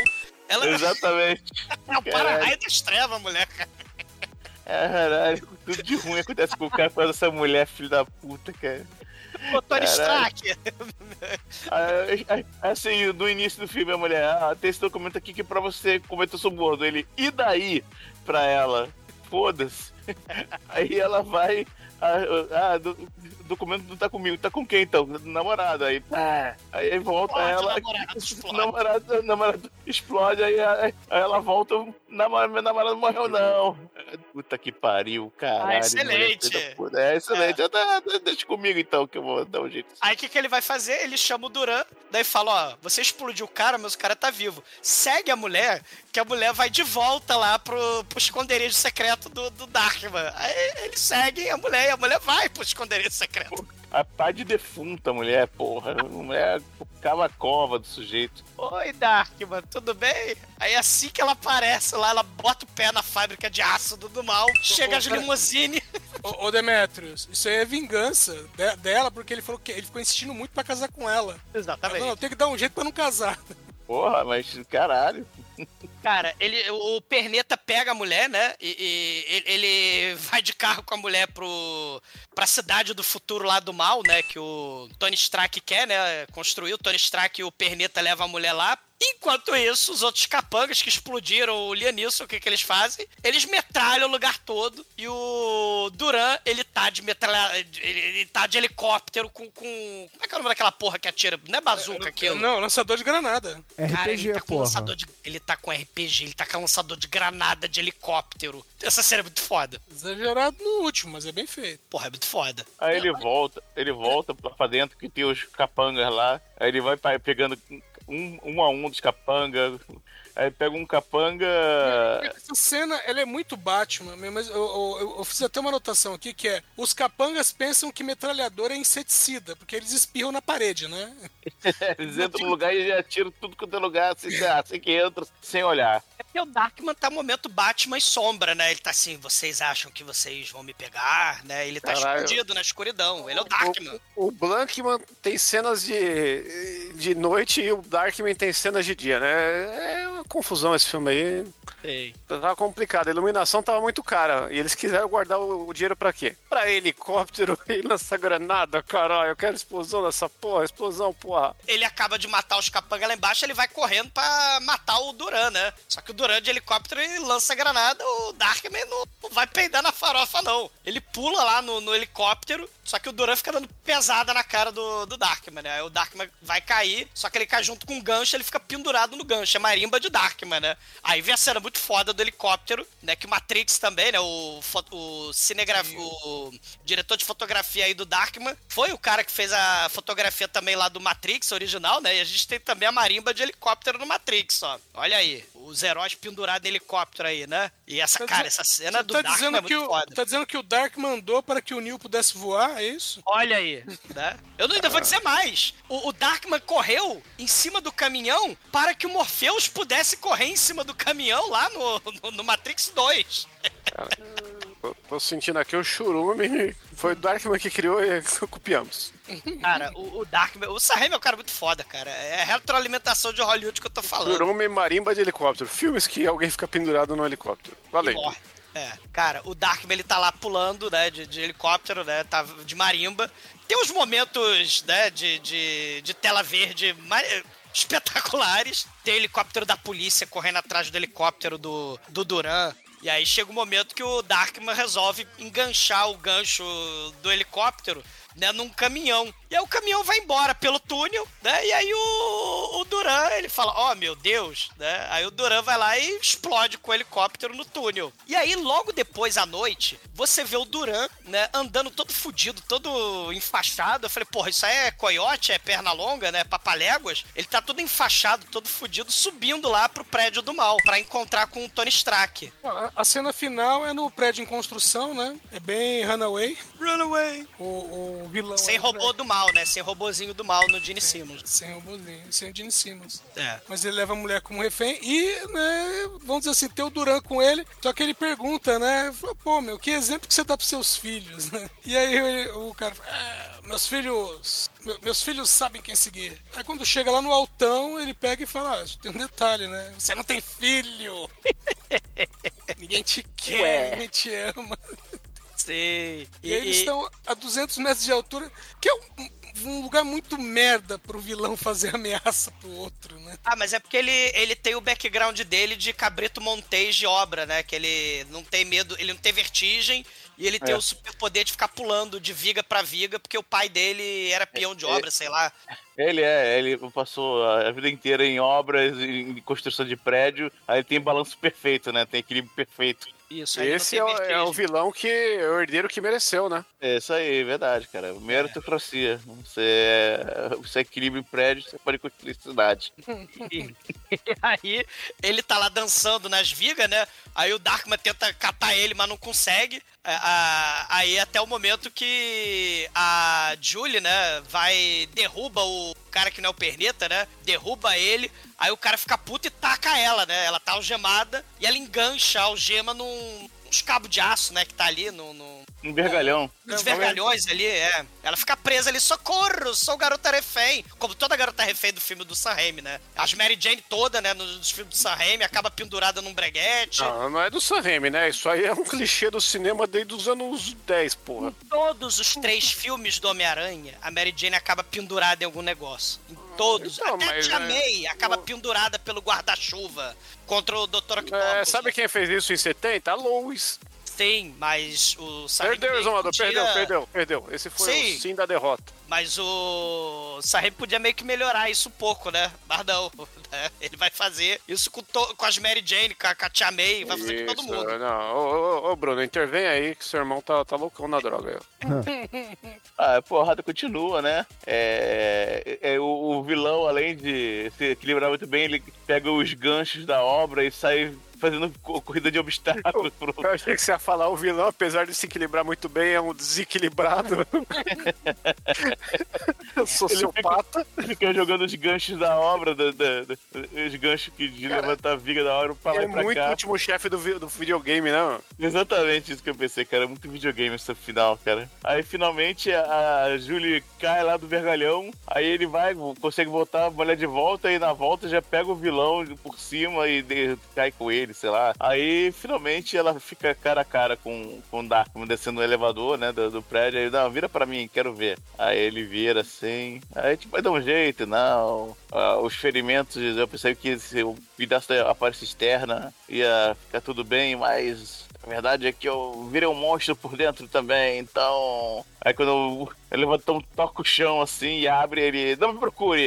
Ela Exatamente. é o para-raio das trevas, mulher, cara. É, caralho, tudo de ruim acontece com o cara por causa dessa mulher, filho da puta, cara. Ô, Tony. Stark. Aí, aí, Assim, no início do filme, a mulher, ah, tem esse documento aqui que é pra você cometer suborno. Ele, e daí? Pra ela, foda-se. Aí ela vai. Ah, ah, do- o documento não tá comigo, tá com quem então? Namorado. Aí, pá, aí volta Explode, ela. namorado, explode. namorado, namorado explode, aí, aí ela volta. Namorado, meu namorado morreu, não. Puta que pariu, caralho. Ah, excelente. É excelente. Ah, Deixa comigo então, que eu vou dar um jeito. Aí o que, que ele vai fazer? Ele chama o Duran, daí fala: Ó, você explodiu o cara, mas o cara tá vivo. Segue a mulher, que a mulher vai de volta lá pro, pro esconderijo secreto do, do Darkman. Aí ele segue a mulher a mulher vai pro esconderijo secreto. A pá de defunta, mulher, porra. A mulher cava a cova do sujeito. Oi, Darkman, tudo bem? Aí assim que ela aparece lá, ela bota o pé na fábrica de ácido do mal, chega de limousine. Ô, ô Demetrius, isso aí é vingança de- dela, porque ele falou que ele ficou insistindo muito pra casar com ela. Exatamente. Não, tem que dar um jeito pra não casar. Porra, mas caralho. Cara, ele, o Perneta pega a mulher, né? E, e ele- vai de carro com a mulher pro, pra cidade do futuro lá do mal, né? Que o Tony Stark quer, né? Construir. O Tony Stark e o Perneta levam a mulher lá. Enquanto isso, os outros capangas que explodiram o Lianisson, o que, que eles fazem? Eles metralham o lugar todo. E o Duran, ele tá de metralha. Ele, ele tá de helicóptero com, com. Como é que é o nome daquela porra que atira? Não é bazuca aquilo. Não, lançador de granada. Cara, RPG, ele tá com porra. lançador de. Ele tá com RPG, ele tá com lançador de granada de helicóptero. Essa série é muito foda. Exagerado no último, mas é bem feito. Porra, é muito foda. Aí ele volta, ele volta pra pra dentro que tem os capangas lá. Aí ele vai pegando um, um a um dos capangas. Aí pega um capanga. Essa cena, ela é muito Batman, mas eu, eu- eu- fiz até uma anotação aqui que é: os capangas pensam que metralhador é inseticida, porque eles espirram na parede, né? Eles entram no lugar e já atiram tudo quanto é lugar, assim, assim que entra, sem olhar. É porque o Darkman tá momento Batman e sombra, né? Ele tá assim, vocês acham que vocês vão me pegar, né? Ele tá Caralho. escondido na escuridão. Ele é o Darkman. O, o Blankman tem cenas de, de noite e o Darkman tem cenas de dia, né? É uma confusão esse filme aí. Tava complicado. A iluminação tava muito cara. E eles quiseram guardar o, o dinheiro pra quê? Pra helicóptero e lançar granada, caralho. Eu quero explosão nessa porra. Explosão, porra. Ele acaba de matar os capangas lá embaixo, ele vai correndo pra matar o Duran, né? Só que o Duran de helicóptero ele lança a granada, o Darkman não, não vai peidar na farofa, não. Ele pula lá no, no helicóptero, só que o Duran fica dando pesada na cara do, do Darkman, né? Aí o Darkman vai cair, só que ele cai junto com um gancho, ele fica pendurado no gancho. É marimba de Darkman, né? Aí vem a cena muito foda do helicóptero, né? Que o Matrix também, né? O, o cinegraf... o diretor de fotografia aí do Darkman foi o cara que fez a fotografia também lá do Matrix original, né? E a gente tem também a marimba de helicóptero no Matrix, ó. Olha aí, os heróis pendurados em helicóptero aí, né? E essa, Tá cara, essa cena do tá Darkman dizendo é que muito o, foda. tá dizendo que o Dark mandou para que o Neo pudesse voar, é isso? Olha aí, né? Eu não- ainda vou dizer mais. O, o Darkman correu em cima do caminhão para que o Morpheus pudesse correr em cima do caminhão lá no, no, no Matrix 2. Eu tô sentindo aqui o churume. Foi o Darkman que criou e copiamos. Cara, o, o Darkman... O Sam Raimi é um cara muito foda, cara. É a retroalimentação de Hollywood que eu tô falando. Churume marimba de helicóptero. Filmes que alguém fica pendurado no helicóptero. Valeu. morre. É, cara, o Darkman ele tá lá pulando, né, de, de helicóptero, né, tá de marimba. Tem uns momentos, né, de, de, de tela verde espetaculares. Tem helicóptero da polícia correndo atrás do helicóptero do, do Duran. E aí chega o momento que o Darkman resolve enganchar o gancho do helicóptero, né, num caminhão. E aí o caminhão vai embora pelo túnel, né? E aí o, o Duran, ele fala, ó, meu Deus, né? Aí o Duran vai lá e explode com o helicóptero no túnel. E aí, logo depois, à noite, você vê o Duran, né, andando todo fudido, todo enfaixado. Eu falei, porra, isso aí é coiote, é perna longa, né? Papaléguas. Ele tá todo enfaixado, todo fudido, subindo lá pro prédio do mal, pra encontrar com o Tony Stark. A, a cena final é no prédio em construção, né? É bem Runaway. Runaway. O, o vilão. Sem robô do mal, né? Sem robozinho do mal no Gene Simmons. Sem robôzinho, sem o Gene Simmons. É. Mas ele leva a mulher como refém e, né, vamos dizer assim, tem o Duran com ele. Só que ele pergunta, né? Pô, meu, que exemplo que você dá pros seus filhos, né? E aí ele- o cara fala, "Ah, meus filhos. me- Meus filhos sabem quem seguir. Aí quando chega lá no altão, ele pega e fala: ah, tem um detalhe, né? Você não tem filho! ninguém te quer, Ué. ninguém te ama. Sei. E, aí eles estão a 200 metros de altura, que é um um lugar muito merda pro vilão fazer ameaça pro outro, né? Ah, mas é porque ele, ele tem o background dele de cabrito montês de obra, né? Que ele não tem medo, ele não tem vertigem e ele tem É. o superpoder de ficar pulando de viga pra viga, porque o pai dele era peão de É, obra, sei lá. Ele é, ele passou a vida inteira em obras, em construção de prédio, aí ele tem balanço perfeito, né? Tem equilíbrio perfeito. Isso, Esse tem é, o- é o vilão que é o herdeiro que mereceu, né? É isso aí, verdade, cara. Meritocracia. Você, é, você equilibra em prédio, você pode construir cidade. E aí ele tá lá dançando nas vigas, né? Aí o Darkman tenta catar ele, mas não consegue. É, Aí até o momento que a Julie, né, vai derruba o cara que não é o perneta, né? Derruba ele. Aí o cara fica puto e taca ela, né? Ela tá algemada e ela engancha a algema num uns cabos de aço, né, que tá ali no, no, Um vergalhão. nos vergalhões ali, é. Ela fica presa ali, socorro, sou garota refém. Como toda garota refém do filme do Sam Raimi, né? As Mary Jane toda, né, nos filmes do Sam Raimi, acaba pendurada num breguete. Não, não é do Sam Raimi, né? Isso aí é um clichê do cinema desde os anos 10, porra. Todos os três filmes do Homem-Aranha, a Mary Jane acaba pendurada em algum negócio. Em todos. Então, Até mas, Tia é, May acaba pendurada pelo guarda-chuva contra o Dr. Octopus. É, sabe quem fez isso em 70? A Lois. Sim, mas o Raimi Perdeu, meio Exumador, podia- perdeu, perdeu, perdeu. Esse foi Sim. o sim da derrota. Mas o Raimi podia meio que melhorar isso um pouco, né? Mas não, né? Ele vai fazer isso com, to- com as Mary Jane, com a, com a Tia May, vai fazer com todo Isso, mundo. Não, ô, ô, ô, Bruno, intervém aí que seu irmão tá, tá loucão na droga. Ah, a porrada continua, né? É, é, o, o vilão, além de se equilibrar muito bem, ele pega os ganchos da obra e sai fazendo co- corrida de obstáculos pro, Eu achei que você ia falar o vilão, apesar de se equilibrar muito bem, é um desequilibrado. Sociopata. fica jogando os ganchos da obra, da, da- da- os ganchos que de levantar a viga da obra pra lá É e pra muito cá. último chefe do, do videogame, né? mano? Exatamente isso que eu pensei, cara. Muito videogame esse final, cara. Aí finalmente a a Julie cai lá do vergalhão. Aí ele vai, consegue voltar a mulher de volta. E na volta já pega o vilão por cima e de- cai com ele, sei lá. Aí finalmente ela fica cara a cara com, com o Darkman descendo no elevador, né? Do, do prédio. Aí, não, vira pra mim, quero ver. Aí ele vira assim. Aí tipo, vai dar um jeito, não. Ah, os ferimentos, eu pensei que se o pedaço da aparência externa ia ficar tudo bem, mas a verdade é que eu virei um monstro por dentro também, então. Aí quando eu, eu levantão, toco o chão assim e abre ele. Não me procure!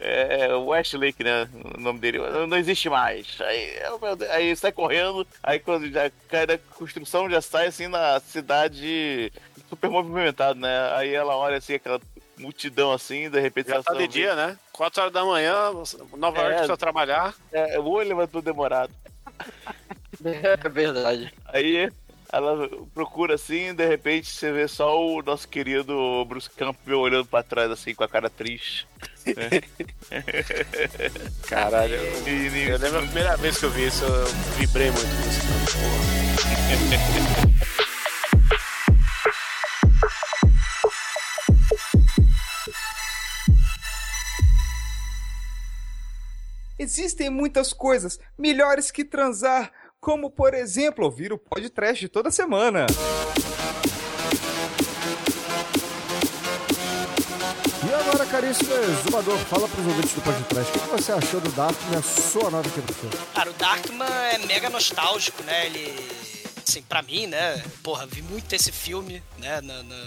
É, é o Westlake, né? O nome dele. Não existe mais. Aí, eu, meu Deus, aí sai correndo, aí quando já cai da construção, já sai assim na cidade super movimentado, né? Aí ela olha assim, aquela multidão assim, de repente Já ela tá de dia, né? 4 horas da manhã, Nova É. York precisa trabalhar. É, o olho levantou demorado. É verdade. Aí ela procura assim, de repente você vê só o nosso querido Bruce Campbell olhando pra trás assim com a cara triste. Caralho. E, Eu lembro a primeira vez que eu vi isso, eu vibrei muito com isso. Porra. Existem muitas coisas melhores que transar, como por exemplo ouvir o podcast toda semana. E agora, caríssimo exumador, fala pros ouvintes do podcast, o que você achou do Darkman, a sua nova aqui? Cara, o Darkman é mega nostálgico, né? Ele. Assim, pra mim, né? Porra, vi muito esse filme, né?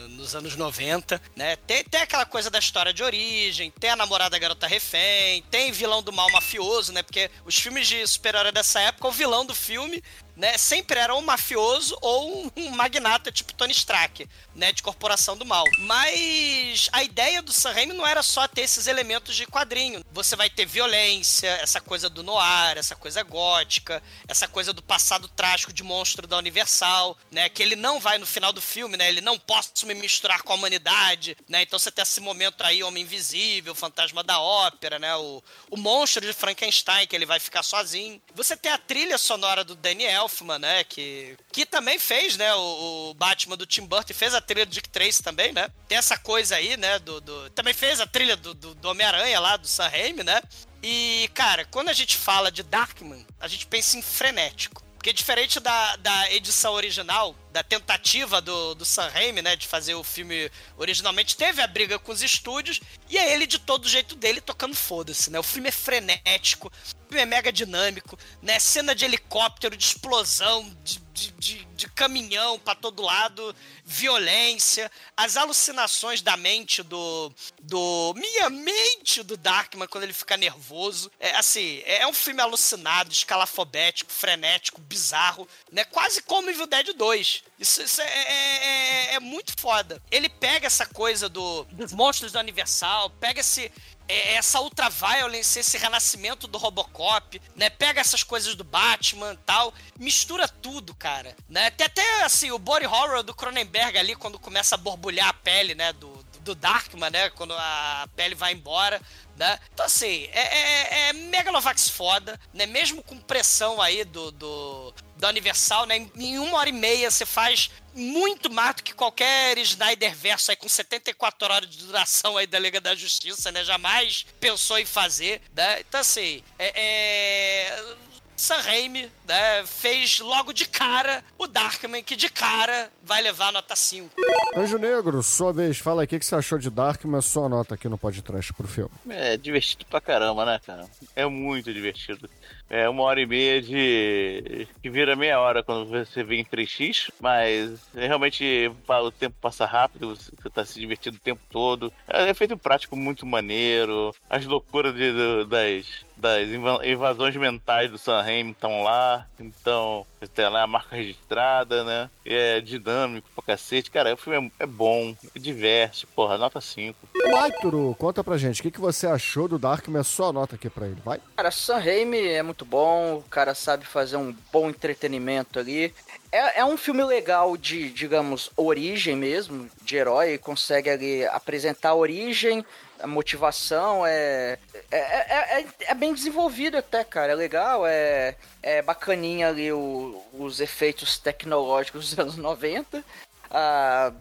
nos anos 90, né? Tem, tem aquela coisa da história de origem, tem a namorada garota refém, tem vilão do mal mafioso, né? Porque os filmes de super-herói dessa época, o vilão do filme, né? Sempre era um mafioso ou um, magnata tipo Tony Stark, né? De corporação do mal. Mas a ideia do Sam Raimi não era só ter esses elementos de quadrinho. Você vai ter violência, essa coisa do noir, essa coisa gótica, essa coisa do passado trágico de monstro da Universal, né? Que ele não vai no final do filme, né? Ele não posso me misturar com a humanidade, né? Então você tem esse momento aí, Homem Invisível, Fantasma da Ópera, né? O, o monstro de Frankenstein, que ele vai ficar sozinho. Você tem a trilha sonora do Danny Elfman, né? Que, que também fez, né? O, o Batman do Tim Burton, fez a trilha do Dick Tracy também, né? Tem essa coisa aí, né? Do, do- também fez a trilha do, do, do Homem-Aranha lá, do Sam Raimi, né? E, cara, quando a gente fala de Darkman, a gente pensa em frenético. Porque diferente da, da edição original, da tentativa do, do Sam Raimi, né, de fazer o filme originalmente, teve a briga com os estúdios, e é ele de todo jeito dele tocando foda-se, né? O filme é frenético, o filme é mega dinâmico, né? Cena de helicóptero, de explosão, de, de, de, de caminhão para todo lado, violência, as alucinações da mente do. do. Minha mente do Darkman quando ele fica nervoso. É assim, é um filme alucinado, escalafobético, frenético, bizarro, né? Quase como Evil Dead 2. Isso, isso é, é, é, é muito foda. Ele pega essa coisa do, dos monstros do Universal, pega esse, é, essa ultraviolence, esse renascimento do Robocop, né? Pega essas coisas do Batman e tal, mistura tudo, cara, né? Tem até, assim, o body horror do Cronenberg ali, quando começa a borbulhar a pele, né, do, do Darkman, né, quando a pele vai embora, né? Então, assim, é, é, é Megalovax foda, né? Mesmo com pressão aí do, do, da Universal, né? Em uma hora e meia você faz muito mais do que qualquer Snyder verso aí com 74 horas de duração aí da Liga da Justiça, né? Jamais pensou em fazer, né? Então, assim, é... é... Sam Raimi né, fez logo de cara o Darkman, que de cara vai levar nota 5. Anjo Negro, sua vez, fala aí o que, que você achou de Darkman, sua nota aqui no podcast pro filme. É divertido pra caramba, né, cara? É muito divertido. É uma hora e meia de. que vira meia hora quando você vê em 3x, mas realmente o tempo passa rápido, você tá se divertindo o tempo todo. É feito prático muito maneiro, as loucuras de, das, das invasões mentais do Sam estão lá, então tem lá a marca registrada, né? É dinâmico pra cacete. Cara, o filme é, é bom, é diverso, porra, nota 5. Maituro, conta pra gente, o que, que você achou do Darkman? Só nota aqui pra ele, vai. Cara, Sam Raimi é muito bom, o cara sabe fazer um bom entretenimento ali. É, é um filme legal de, digamos, origem mesmo, de herói, consegue ali apresentar a origem, a motivação é é, é, é, é, bem desenvolvido até, cara. É legal, é, é bacaninha ali o, os efeitos tecnológicos dos anos 90. Ah,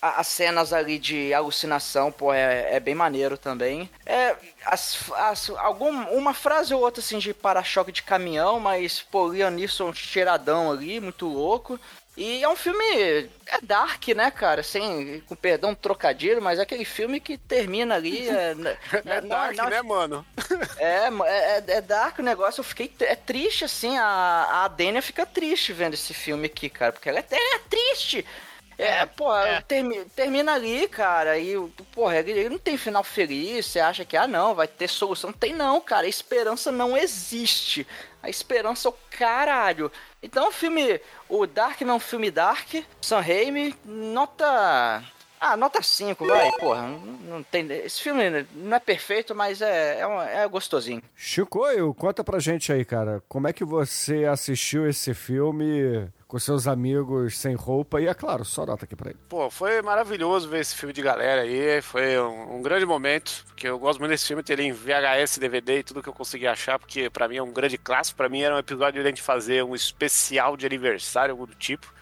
as cenas ali de alucinação, pô, é, é bem maneiro também. É, as, as, algum, uma frase ou outra assim de para-choque de caminhão, mas, pô, Liam Neeson cheiradão ali, muito louco. E é um filme. É dark, né, cara? Sem, com perdão, trocadilho, mas é aquele filme que termina ali. É, é dark, não, né, mano? É, é, é, dark o negócio. Eu fiquei. É triste, assim. A, a Dênia fica triste vendo esse filme aqui, cara. Porque ela é, é triste. É, pô, é. Termina, termina ali, cara, e, porra, ele não tem final feliz, você acha que, ah, não, vai ter solução. Não tem não, cara, a esperança não existe. A esperança é o caralho. Então o filme, o Dark é um filme Dark, Sam Raimi, nota... Ah, nota 5, vai, porra. Não, tem, esse filme não é perfeito, mas é, é, um, é gostosinho. Chicoio, conta pra gente aí, cara. Como é que você assistiu esse filme com seus amigos sem roupa e, é claro, só nota aqui pra ele. Pô, foi maravilhoso ver esse filme de galera aí, foi um, um grande momento, porque eu gosto muito desse filme, ter ele em VHS, DVD e tudo que eu consegui achar, porque para mim é um grande clássico, para mim era um episódio de a gente fazer um especial de aniversário, algo do tipo,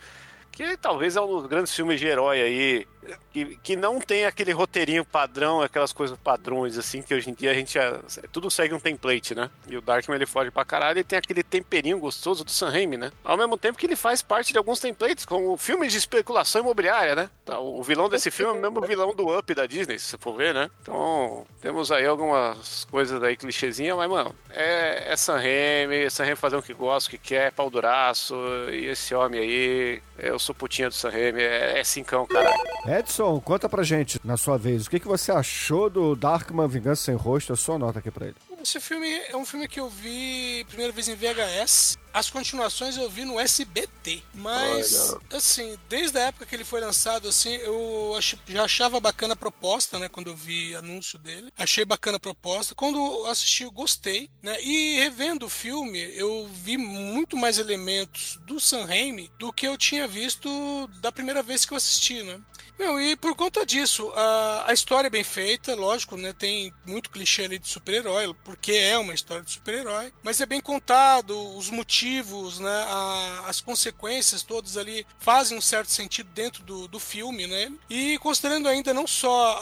que talvez é um dos grandes filmes de herói aí que, que não tem aquele roteirinho padrão, aquelas coisas padrões, assim, que hoje em dia a gente. É, tudo segue um template, né? E o Darkman ele foge pra caralho e tem aquele temperinho gostoso do Sam Raimi, né? Ao mesmo tempo que ele faz parte de alguns templates, como filmes de especulação imobiliária, né? Então, o vilão desse filme é o mesmo vilão do Up da Disney, se você for ver, né? Então, temos aí algumas coisas aí clichêzinhas, mas, mano, é, é Sam Raimi, Sam Raimi fazer o que gosta, o que quer, pau duraço, e esse homem aí, eu sou putinha do Sam Raimi, é, é cincão, caralho. Edson, conta pra gente, na sua vez, o que, que você achou do Darkman Vingança Sem Rosto? A sua nota aqui pra ele. Esse filme é um filme que eu vi primeira vez em VHS. As continuações eu vi no SBT. Mas, assim, desde a época que ele foi lançado, assim, eu já achava bacana a proposta, né? Quando eu vi anúncio dele. Achei bacana a proposta. Quando assisti, eu gostei, né? E revendo o filme, eu vi muito mais elementos do Sam Raimi do que eu tinha visto da primeira vez que eu assisti, né? Meu, e por conta disso, a, a história é bem feita, lógico, né? Tem muito clichê ali de super-herói, porque é uma história de super-herói, mas é bem contado, os motivos motivos, né, a- as consequências todas ali fazem um certo sentido dentro do, do filme, né? E considerando ainda não só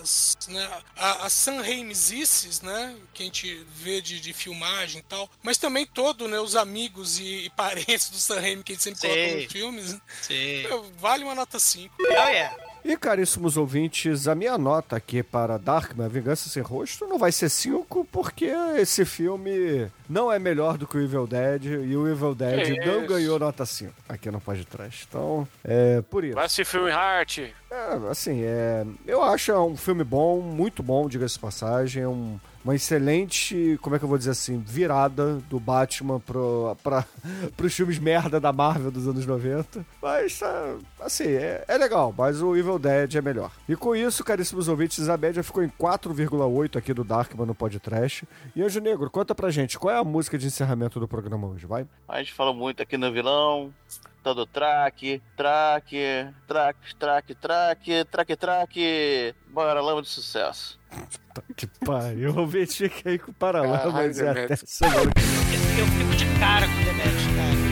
as, né, a- as San Raimizices, né, que a gente vê de, de filmagem e tal, mas também todo, né, os amigos e, e parentes do San Raimi que a gente sempre Sim. coloca nos filmes, Sim. vale uma nota 5. Oh, yeah. E caríssimos ouvintes, a minha nota aqui para Darkman, Vingança Sem Rosto, não vai ser 5, porque esse filme não é melhor do que o Evil Dead, e o Evil Dead Que não isso? ganhou nota 5 aqui no Pode Trás. Então, é por isso. Vai assistir filme Heart. É, assim, é, eu acho é um filme bom, muito bom, diga-se passagem, é um, uma excelente, como é que eu vou dizer assim, virada do Batman pro, pra, pros filmes merda da Marvel dos anos 90. Mas, tá, assim, é, é legal, mas o Evil Dead é melhor. E com isso, caríssimos ouvintes, a média ficou em 4,8 aqui do Darkman no podcast. E Anjo Negro, conta pra gente, qual é a música de encerramento do programa hoje, vai? A gente fala muito aqui no vilão, todo track, track, track, track, track, track, track. Bora, lama de sucesso. Tá que pariu, eu vou fica aí com o e Caralho, até semana que Eu fico de cara com o Demetrio, cara.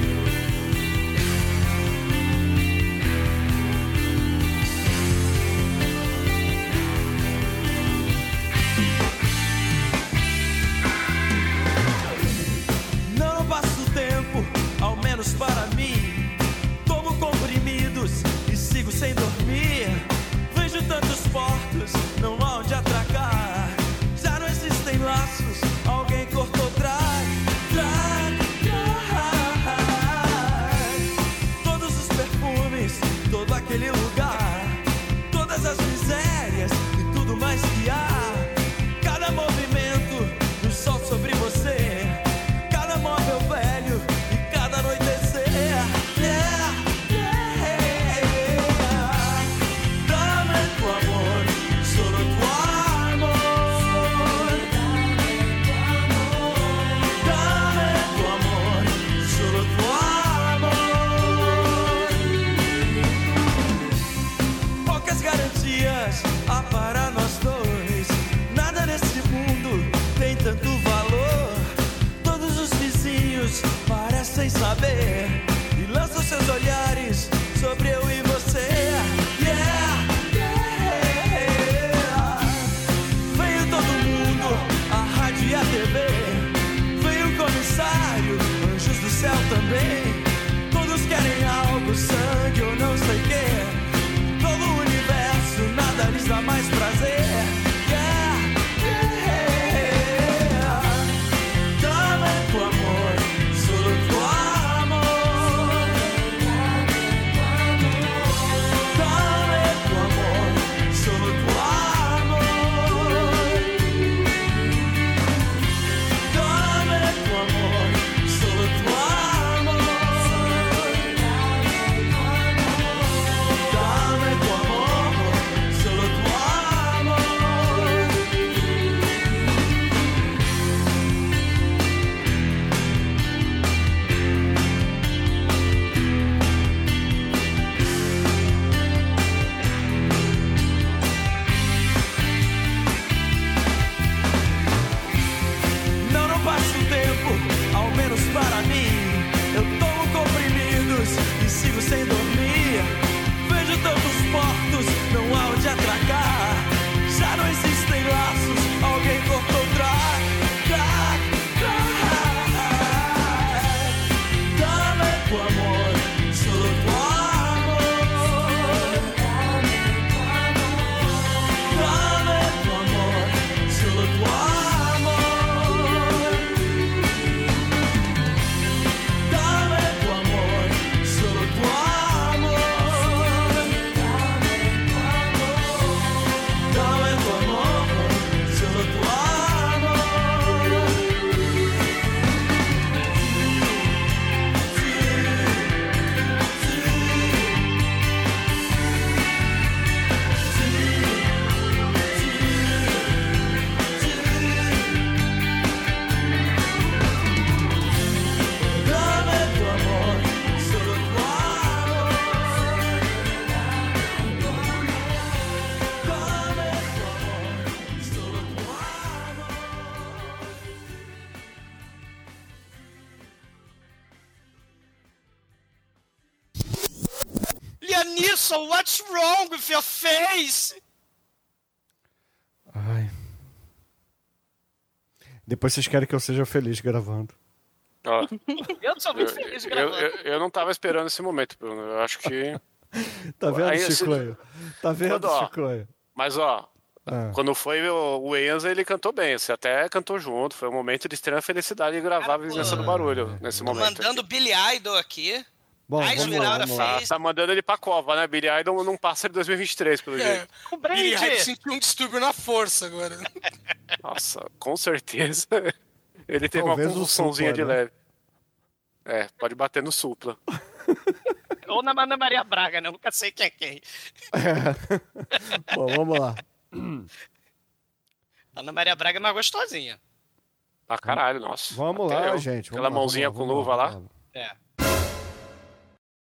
Wrong with your face? Ai. Depois vocês querem que eu seja feliz gravando. Ó, Eu sou eu, muito feliz eu, gravando. eu- eu não tava esperando esse momento, Bruno. Eu acho que. Tá vendo, Aí, esse- Chicoio? Tá vendo, Quando, ó, Chicoio? Mas, ó, Ah. quando foi o, o Enza, ele cantou bem. Você até cantou junto. Foi um momento de extrema felicidade de gravar a Vizinhança do Barulho nesse Tô momento. mandando Billy Idol aqui. Bom, lá, Esmeralda lá. fez. Tá, mandando ele pra cova, né? Billy Idol não passa de 2023, pelo É, jeito. O Billy Brand, Idol sentiu um distúrbio na força agora. Nossa, com certeza. Ele teve Talvez uma convulsãozinha Supla, de né? leve. É, pode bater no supla. Ou na Ana Maria Braga, né? Eu nunca sei quem é quem. Bom, vamos lá. Ana Maria Braga é mais gostosinha. Pra caralho, nossa. Vamos Até lá, eu. gente. Aquela vamos lá, mãozinha vamos com luva lá. vamos É.